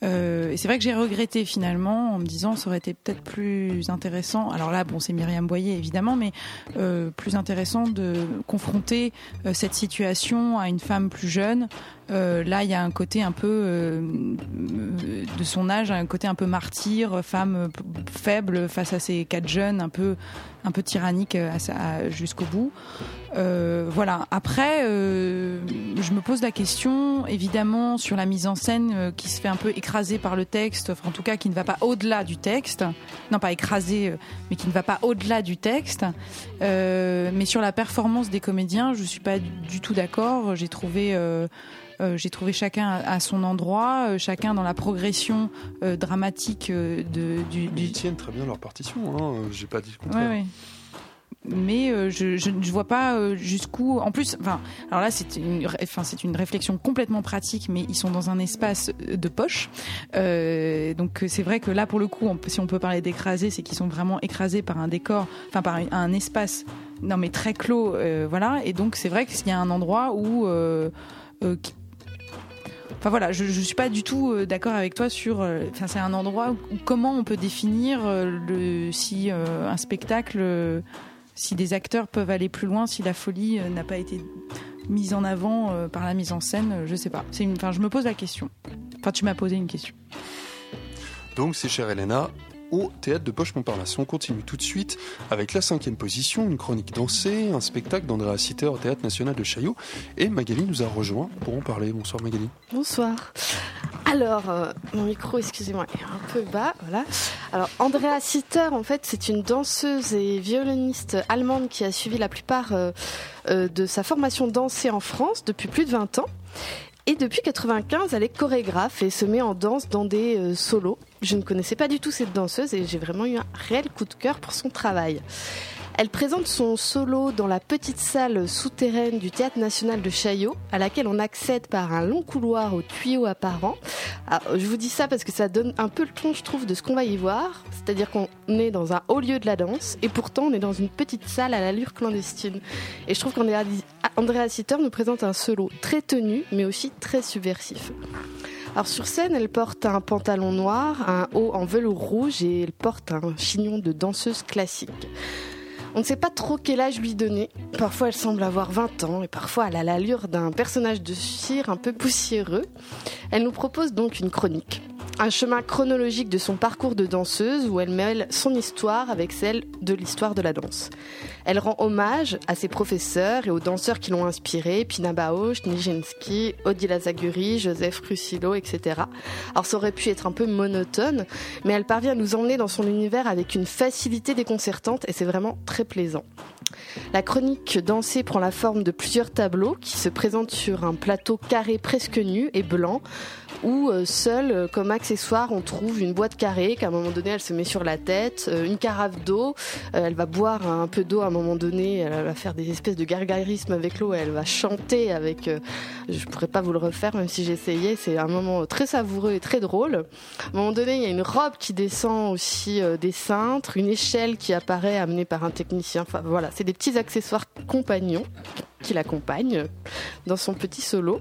Euh, et c'est vrai que j'ai regretté finalement en me disant ça aurait été peut-être plus intéressant. Alors là, bon, c'est Myriam Boyer évidemment, mais euh, plus intéressant de confronter euh, cette situation à une femme plus jeune. Là, il y a un côté un peu de son âge, un côté un peu martyr, femme faible face à ces quatre jeunes, un peu un tyrannique jusqu'au bout. Euh, voilà. Après, euh, je me pose la question, évidemment, sur la mise en scène euh, qui se fait un peu écraser par le texte, enfin, en tout cas qui ne va pas au-delà du texte. Non, pas écrasé, mais qui ne va pas au-delà du texte. mais sur la performance des comédiens, je suis pas du tout d'accord. J'ai trouvé. J'ai trouvé chacun à, son endroit, chacun dans la progression dramatique de, du, Ils tiennent très bien leur partition, hein. j'ai pas dit le contraire mais euh, je, ne vois pas euh, jusqu'où. En plus, enfin, alors là, c'est une, enfin, c'est une réflexion complètement pratique, mais ils sont dans un espace de poche. Euh, donc, c'est vrai que là, pour le coup, si on peut parler d'écraser, c'est qu'ils sont vraiment écrasés par un décor, enfin, par un, espace, non mais très clos, voilà. Et donc, c'est vrai qu'il y a un endroit où Enfin voilà, je, ne suis pas du tout d'accord avec toi sur. Enfin, c'est un endroit où, comment on peut définir le si un spectacle si des acteurs peuvent aller plus loin, si la folie euh, n'a pas été mise en avant euh, par la mise en scène, euh, je sais pas. Enfin, je me pose la question. Enfin, tu m'as posé une question. Donc, c'est cher Elena, au théâtre de Poche Montparnasse. On continue tout de suite avec la cinquième position, une chronique dansée, un spectacle d'Andrea Sitter au théâtre national de Chaillot. Et Magali nous a rejoint pour en parler. Bonsoir Magali. Bonsoir. Alors, euh, mon micro, excusez-moi, est un peu bas, voilà. Alors, Andrea Sitter, en fait, c'est une danseuse et violoniste allemande qui a suivi la plupart euh, euh, de sa formation dansée en France depuis plus de 20 ans. Et depuis 95, elle est chorégraphe et se met en danse dans des solos. Je ne connaissais pas du tout cette danseuse et j'ai vraiment eu un réel coup de cœur pour son travail. Elle présente son solo dans la petite salle souterraine du Théâtre national de Chaillot, à laquelle on accède par un long couloir aux tuyaux apparents. je vous dis ça parce que ça donne un peu le ton, je trouve, de ce qu'on va y voir. C'est-à-dire qu'on est dans un haut lieu de la danse, et pourtant on est dans une petite salle à l'allure clandestine. Et je trouve qu'Andrea Sitter nous présente un solo très tenu, mais aussi très subversif. Alors sur scène, elle porte un pantalon noir, un haut en velours rouge et elle porte un chignon de danseuse classique. On ne sait pas trop quel âge lui donner. Parfois, elle semble avoir 20 ans et parfois, elle a l'allure d'un personnage de cire un peu poussiéreux. Elle nous propose donc une chronique. Un chemin chronologique de son parcours de danseuse où elle mêle son histoire avec celle de l'histoire de la danse. Elle rend hommage à ses professeurs et aux danseurs qui l'ont inspirée, Pina Bausch, Nijinsky, Odila Zaguri, Joseph Russillo, etc. Alors ça aurait pu être un peu monotone, mais elle parvient à nous emmener dans son univers avec une facilité déconcertante et c'est vraiment très plaisant. La chronique dansée prend la forme de plusieurs tableaux qui se présentent sur un plateau carré presque nu et blanc où euh, seul euh, comme accessoire on trouve une boîte carrée qu'à un moment donné elle se met sur la tête, euh, une carafe d'eau, elle va boire un peu d'eau à un moment donné, elle va faire des espèces de gargarismes avec l'eau, elle va chanter avec, je pourrais pas vous le refaire même si j'essayais, c'est un moment très savoureux et très drôle. À un moment donné il y a une robe qui descend aussi des cintres, une échelle qui apparaît amenée par un technicien, enfin voilà, c'est des petits accessoires compagnons qui l'accompagnent dans son petit solo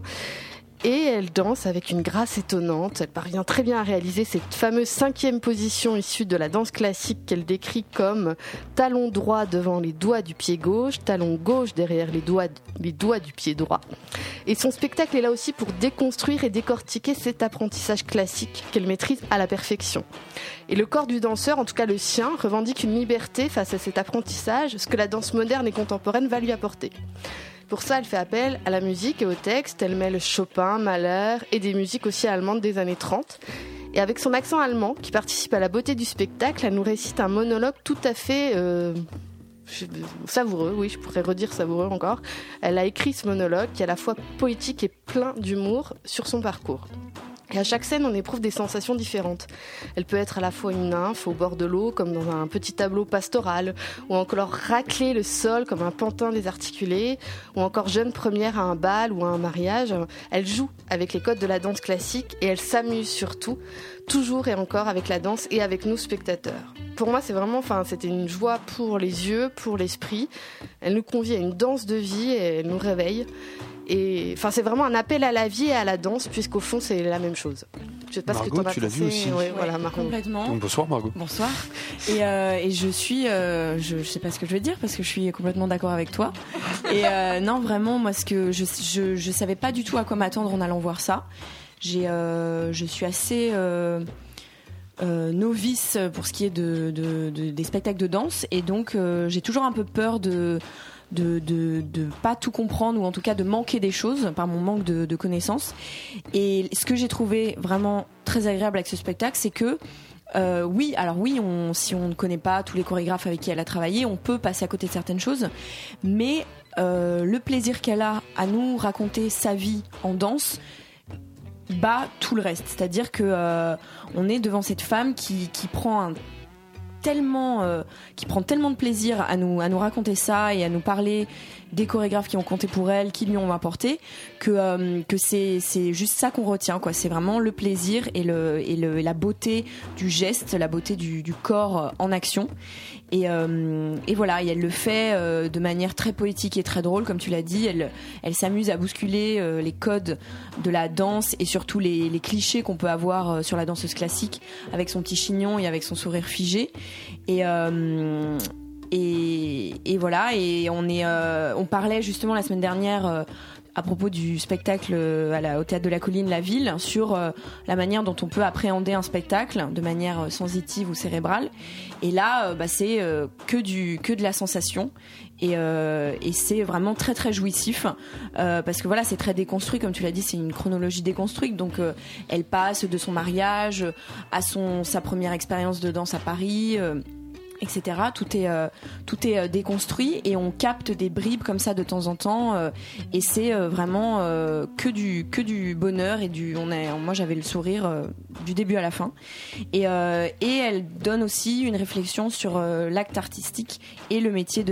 et elle danse avec une grâce étonnante. Elle parvient très bien à réaliser cette fameuse cinquième position issue de la danse classique qu'elle décrit comme talon droit devant les doigts du pied gauche, talon gauche derrière les doigts, les doigts du pied droit. Et son spectacle est là aussi pour déconstruire et décortiquer cet apprentissage classique qu'elle maîtrise à la perfection. Et le corps du danseur, en tout cas le sien, revendique une liberté face à cet apprentissage, ce que la danse moderne et contemporaine va lui apporter. Pour ça, elle fait appel à la musique et au texte. Elle mêle Chopin, Mahler et des musiques aussi allemandes des années 30. Et avec son accent allemand, qui participe à la beauté du spectacle, elle nous récite un monologue tout à fait euh, savoureux, oui, je pourrais redire savoureux encore. Elle a écrit ce monologue qui est à la fois poétique et plein d'humour sur son parcours. Et à chaque scène, on éprouve des sensations différentes. Elle peut être à la fois une nymphe au bord de l'eau, comme dans un petit tableau pastoral, ou encore racler le sol comme un pantin désarticulé, ou encore jeune première à un bal ou à un mariage. Elle joue avec les codes de la danse classique et elle s'amuse surtout, toujours et encore avec la danse et avec nous spectateurs. Pour moi, c'est vraiment, enfin, c'était une joie pour les yeux, pour l'esprit. Elle nous convie à une danse de vie et elle nous réveille. Et enfin, c'est vraiment un appel à la vie et à la danse, puisqu'au fond, c'est la même chose. Je sais pas Margot, ce que tu en as tu l'as vu aussi. voilà, Complètement. bonsoir Margot. Bonsoir. Et, euh, et je suis, euh, je, je, sais pas ce que je veux dire parce que je suis complètement d'accord avec toi. Et euh, non, vraiment, moi, ce que je, je, je savais pas du tout à quoi m'attendre en allant voir ça. J'ai, euh, je suis assez. Euh, novice pour ce qui est de, de, de, des spectacles de danse et donc j'ai toujours un peu peur de de, de, pas tout comprendre ou en tout cas de manquer des choses par mon manque de, connaissances. Et ce que j'ai trouvé vraiment très agréable avec ce spectacle, c'est que euh, oui, alors oui, si on ne connaît pas tous les chorégraphes avec qui elle a travaillé, on peut passer à côté de certaines choses, mais euh, le plaisir qu'elle a à nous raconter sa vie en danse bat tout le reste. C'est-à-dire que euh, on est devant cette femme qui, qui prend un tellement, euh, qui prend tellement de plaisir à nous, à nous raconter ça et à nous parler des chorégraphes qui ont compté pour elle, qui lui ont apporté, que, euh, que c'est, c'est juste ça qu'on retient, quoi. C'est vraiment le plaisir et, le, et, le, la beauté du geste, la beauté du, du corps en action. Et, euh, et voilà, et elle le fait euh, de manière très poétique et très drôle, comme tu l'as dit. Elle, elle s'amuse à bousculer euh, les codes de la danse et surtout les, les clichés qu'on peut avoir sur la danseuse classique, avec son petit chignon et avec son sourire figé. Et et, et, voilà, et on est, on parlait justement la semaine dernière à propos du spectacle à la, au théâtre de la colline La Ville sur euh, la manière dont on peut appréhender un spectacle de manière euh, sensitive ou cérébrale. Et là, euh, bah, c'est que du que de la sensation et, et c'est vraiment très très jouissif parce que voilà, c'est très déconstruit comme tu l'as dit, c'est une chronologie déconstruite. Donc elle passe de son mariage à son sa première expérience de danse à Paris etc. Tout est euh, tout est euh, déconstruit et on capte des bribes comme ça de temps en temps euh, et c'est vraiment que du que du bonheur et du on est moi j'avais le sourire du début à la fin. Et et elle donne aussi une réflexion sur l'acte artistique et le métier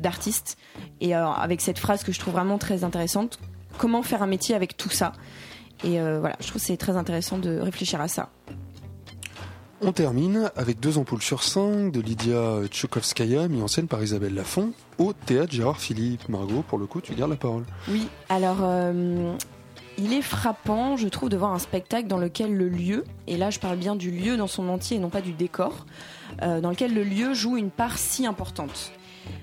d'artiste. Et avec cette phrase que je trouve vraiment très intéressante comment faire un métier avec tout ça? Et voilà je trouve c'est très intéressant de réfléchir à ça on termine avec deux ampoules sur cinq de Lydia Tchoukovskaya, mis en scène par Isabelle Lafont, au théâtre Gérard Philippe. Margot, pour le coup, tu gardes la parole. Oui, alors euh, il est frappant, je trouve, de voir un spectacle dans lequel le lieu, et là je parle bien du lieu dans son entier et non pas du décor, euh, dans lequel le lieu joue une part si importante.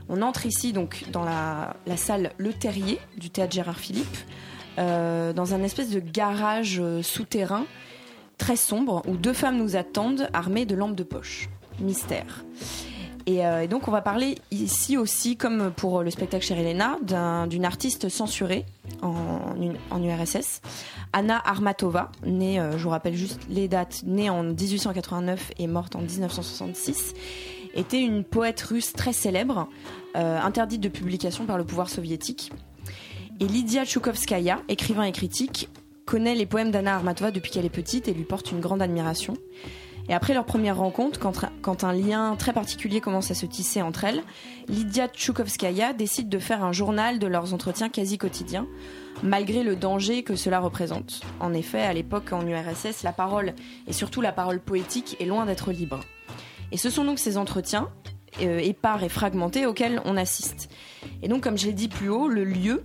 On entre ici donc dans la, salle Le Terrier du théâtre Gérard Philippe, euh, dans un espèce de garage souterrain très sombre où deux femmes nous attendent armées de lampes de poche. Mystère. Et, euh, donc on va parler ici aussi, comme pour le spectacle chez Elena, d'un- d'une artiste censurée en, en URSS, Anna Armatova, née, euh, je vous rappelle juste les dates, née en 1889 et morte en 1966, était une poète russe très célèbre, euh, interdite de publication par le pouvoir soviétique. Et Lydia Tchoukovskaya, écrivain et critique, connaît les poèmes d'Anna Armatova depuis qu'elle est petite et lui porte une grande admiration. Et après leur première rencontre, quand, un lien très particulier commence à se tisser entre elles, Lydia Tchoukovskaya décide de faire un journal de leurs entretiens quasi quotidiens, malgré le danger que cela représente. En effet, à l'époque en URSS, la parole, et surtout la parole poétique, est loin d'être libre. Et ce sont donc ces entretiens, euh, épars et fragmentés, auxquels on assiste. Et donc, comme je l'ai dit plus haut, le lieu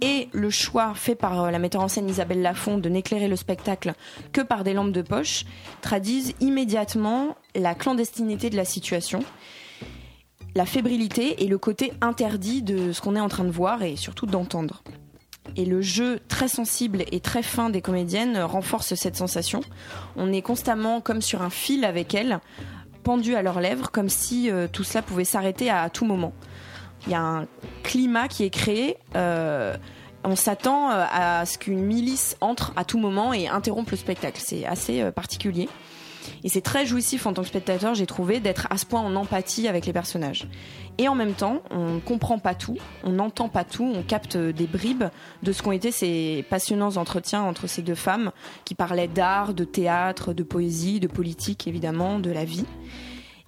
et le choix fait par euh, la metteur en scène Isabelle Lafont de n'éclairer le spectacle que par des lampes de poche traduisent immédiatement la clandestinité de la situation, la fébrilité et le côté interdit de ce qu'on est en train de voir et surtout d'entendre. Et le jeu très sensible et très fin des comédiennes renforce cette sensation. On est constamment comme sur un fil avec elles, pendues à leurs lèvres, comme si euh, tout cela pouvait s'arrêter à tout moment. Il y a un climat qui est créé. euh, on s'attend euh, à ce qu'une milice entre à tout moment et interrompe le spectacle. C'est assez euh, particulier. Et c'est très jouissif en tant que spectateur, j'ai trouvé, d'être à ce point en empathie avec les personnages. Et en même temps, on ne comprend pas tout, on n'entend pas tout, on capte des bribes de ce qu'ont été ces passionnants entretiens entre ces deux femmes qui parlaient d'art, de théâtre, de poésie, de politique évidemment, de la vie.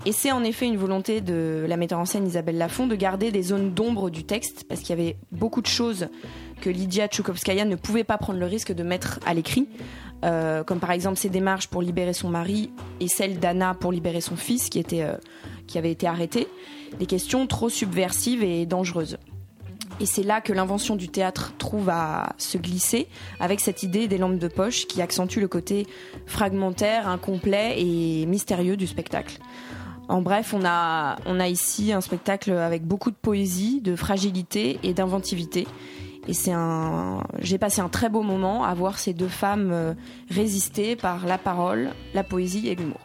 Et c'est en effet une volonté de la metteur en scène Isabelle Lafont de garder des zones d'ombre du texte, parce qu'il y avait beaucoup de choses que Lydia Tchoukovskaya ne pouvait pas prendre le risque de mettre à l'écrit, euh, comme par exemple ses démarches pour libérer son mari et celle d'Anna pour libérer son fils qui, était, euh, qui avait été arrêté, des questions trop subversives et dangereuses. Et c'est là que l'invention du théâtre trouve à se glisser avec cette idée des lampes de poche qui accentue le côté fragmentaire, incomplet et mystérieux du spectacle. En bref, on a, on a ici un spectacle avec beaucoup de poésie, de fragilité et d'inventivité. Et c'est un, j'ai passé un très beau moment à voir ces deux femmes euh, résister par la parole, la poésie et l'humour.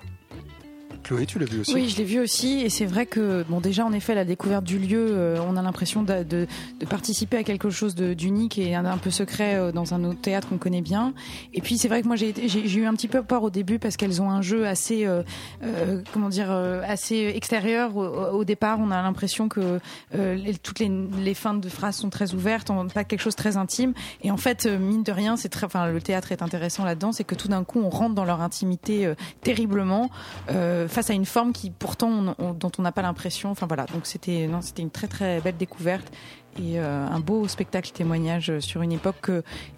Chloé, tu l'as vu aussi Oui, je l'ai vu aussi, et c'est vrai que, bon, déjà, en effet, la découverte du lieu, euh, on a l'impression de, participer à quelque chose d'unique et un, peu secret euh, dans un autre théâtre qu'on connaît bien. Et puis, c'est vrai que moi, j'ai eu un petit peu peur au début parce qu'elles ont un jeu assez, euh, comment dire, assez extérieur. Au, départ, on a l'impression que toutes les, fins de phrases sont très ouvertes, on, pas quelque chose de très intime. Et en fait, mine de rien, c'est très, enfin, le théâtre est intéressant là-dedans, c'est que tout d'un coup, on rentre dans leur intimité terriblement. Face à une forme qui pourtant on- on- dont on n'a pas l'impression. Enfin voilà, donc c'était une très très belle découverte et euh, un beau spectacle témoignage sur une époque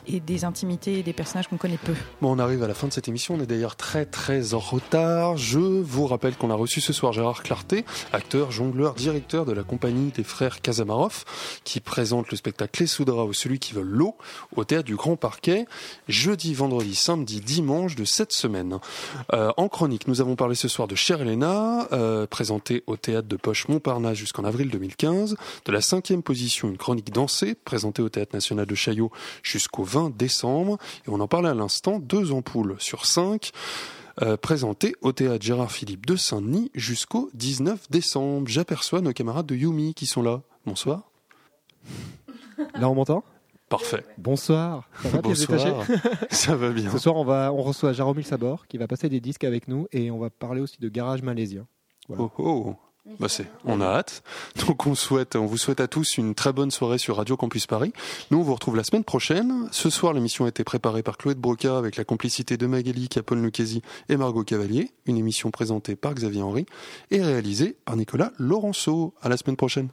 et des intimités et des personnages qu'on connaît peu. Bon, on arrive à la fin de cette émission. On est d'ailleurs très très en retard. Je vous rappelle qu'on a reçu ce soir Gérard Clarté, acteur, jongleur, directeur de la compagnie des frères Kazamarov, qui présente le spectacle Les Soudras ou celui qui veut l'eau au théâtre du Grand Parquet, jeudi, vendredi, samedi, dimanche de cette semaine. Euh, en chronique, nous avons parlé ce soir de Cher Elena, euh, présentée au théâtre de Poche Montparnasse jusqu'en avril 2015, de la cinquième position, une chronique dansée, présentée au théâtre national de Chaillot jusqu'au 20 décembre. Et on en parlait à l'instant, deux ampoules sur cinq. euh, présentées au théâtre Gérard Philippe de Saint-Denis jusqu'au 19 décembre. J'aperçois nos camarades de Yumi qui sont là. Bonsoir. Là, on m'entend? Parfait. Bonsoir. Ça va, pièce Bonsoir. Ça va bien. Ce soir, on, va, on reçoit Jaromil Sabor qui va passer des disques avec nous et on va parler aussi de garage malaisien. Voilà. Oh oh. Bah c'est, on a hâte. (laughs) Donc on souhaite, on vous souhaite à tous une très bonne soirée sur Radio Campus Paris. Nous on vous retrouve la semaine prochaine. Ce soir l'émission a été préparée par Chloé de Broca avec la complicité de Magali Capone Lucchesi et Margot Cavalier. Une émission présentée par Xavier Henry et réalisée par Nicolas Laurenceau. À la semaine prochaine.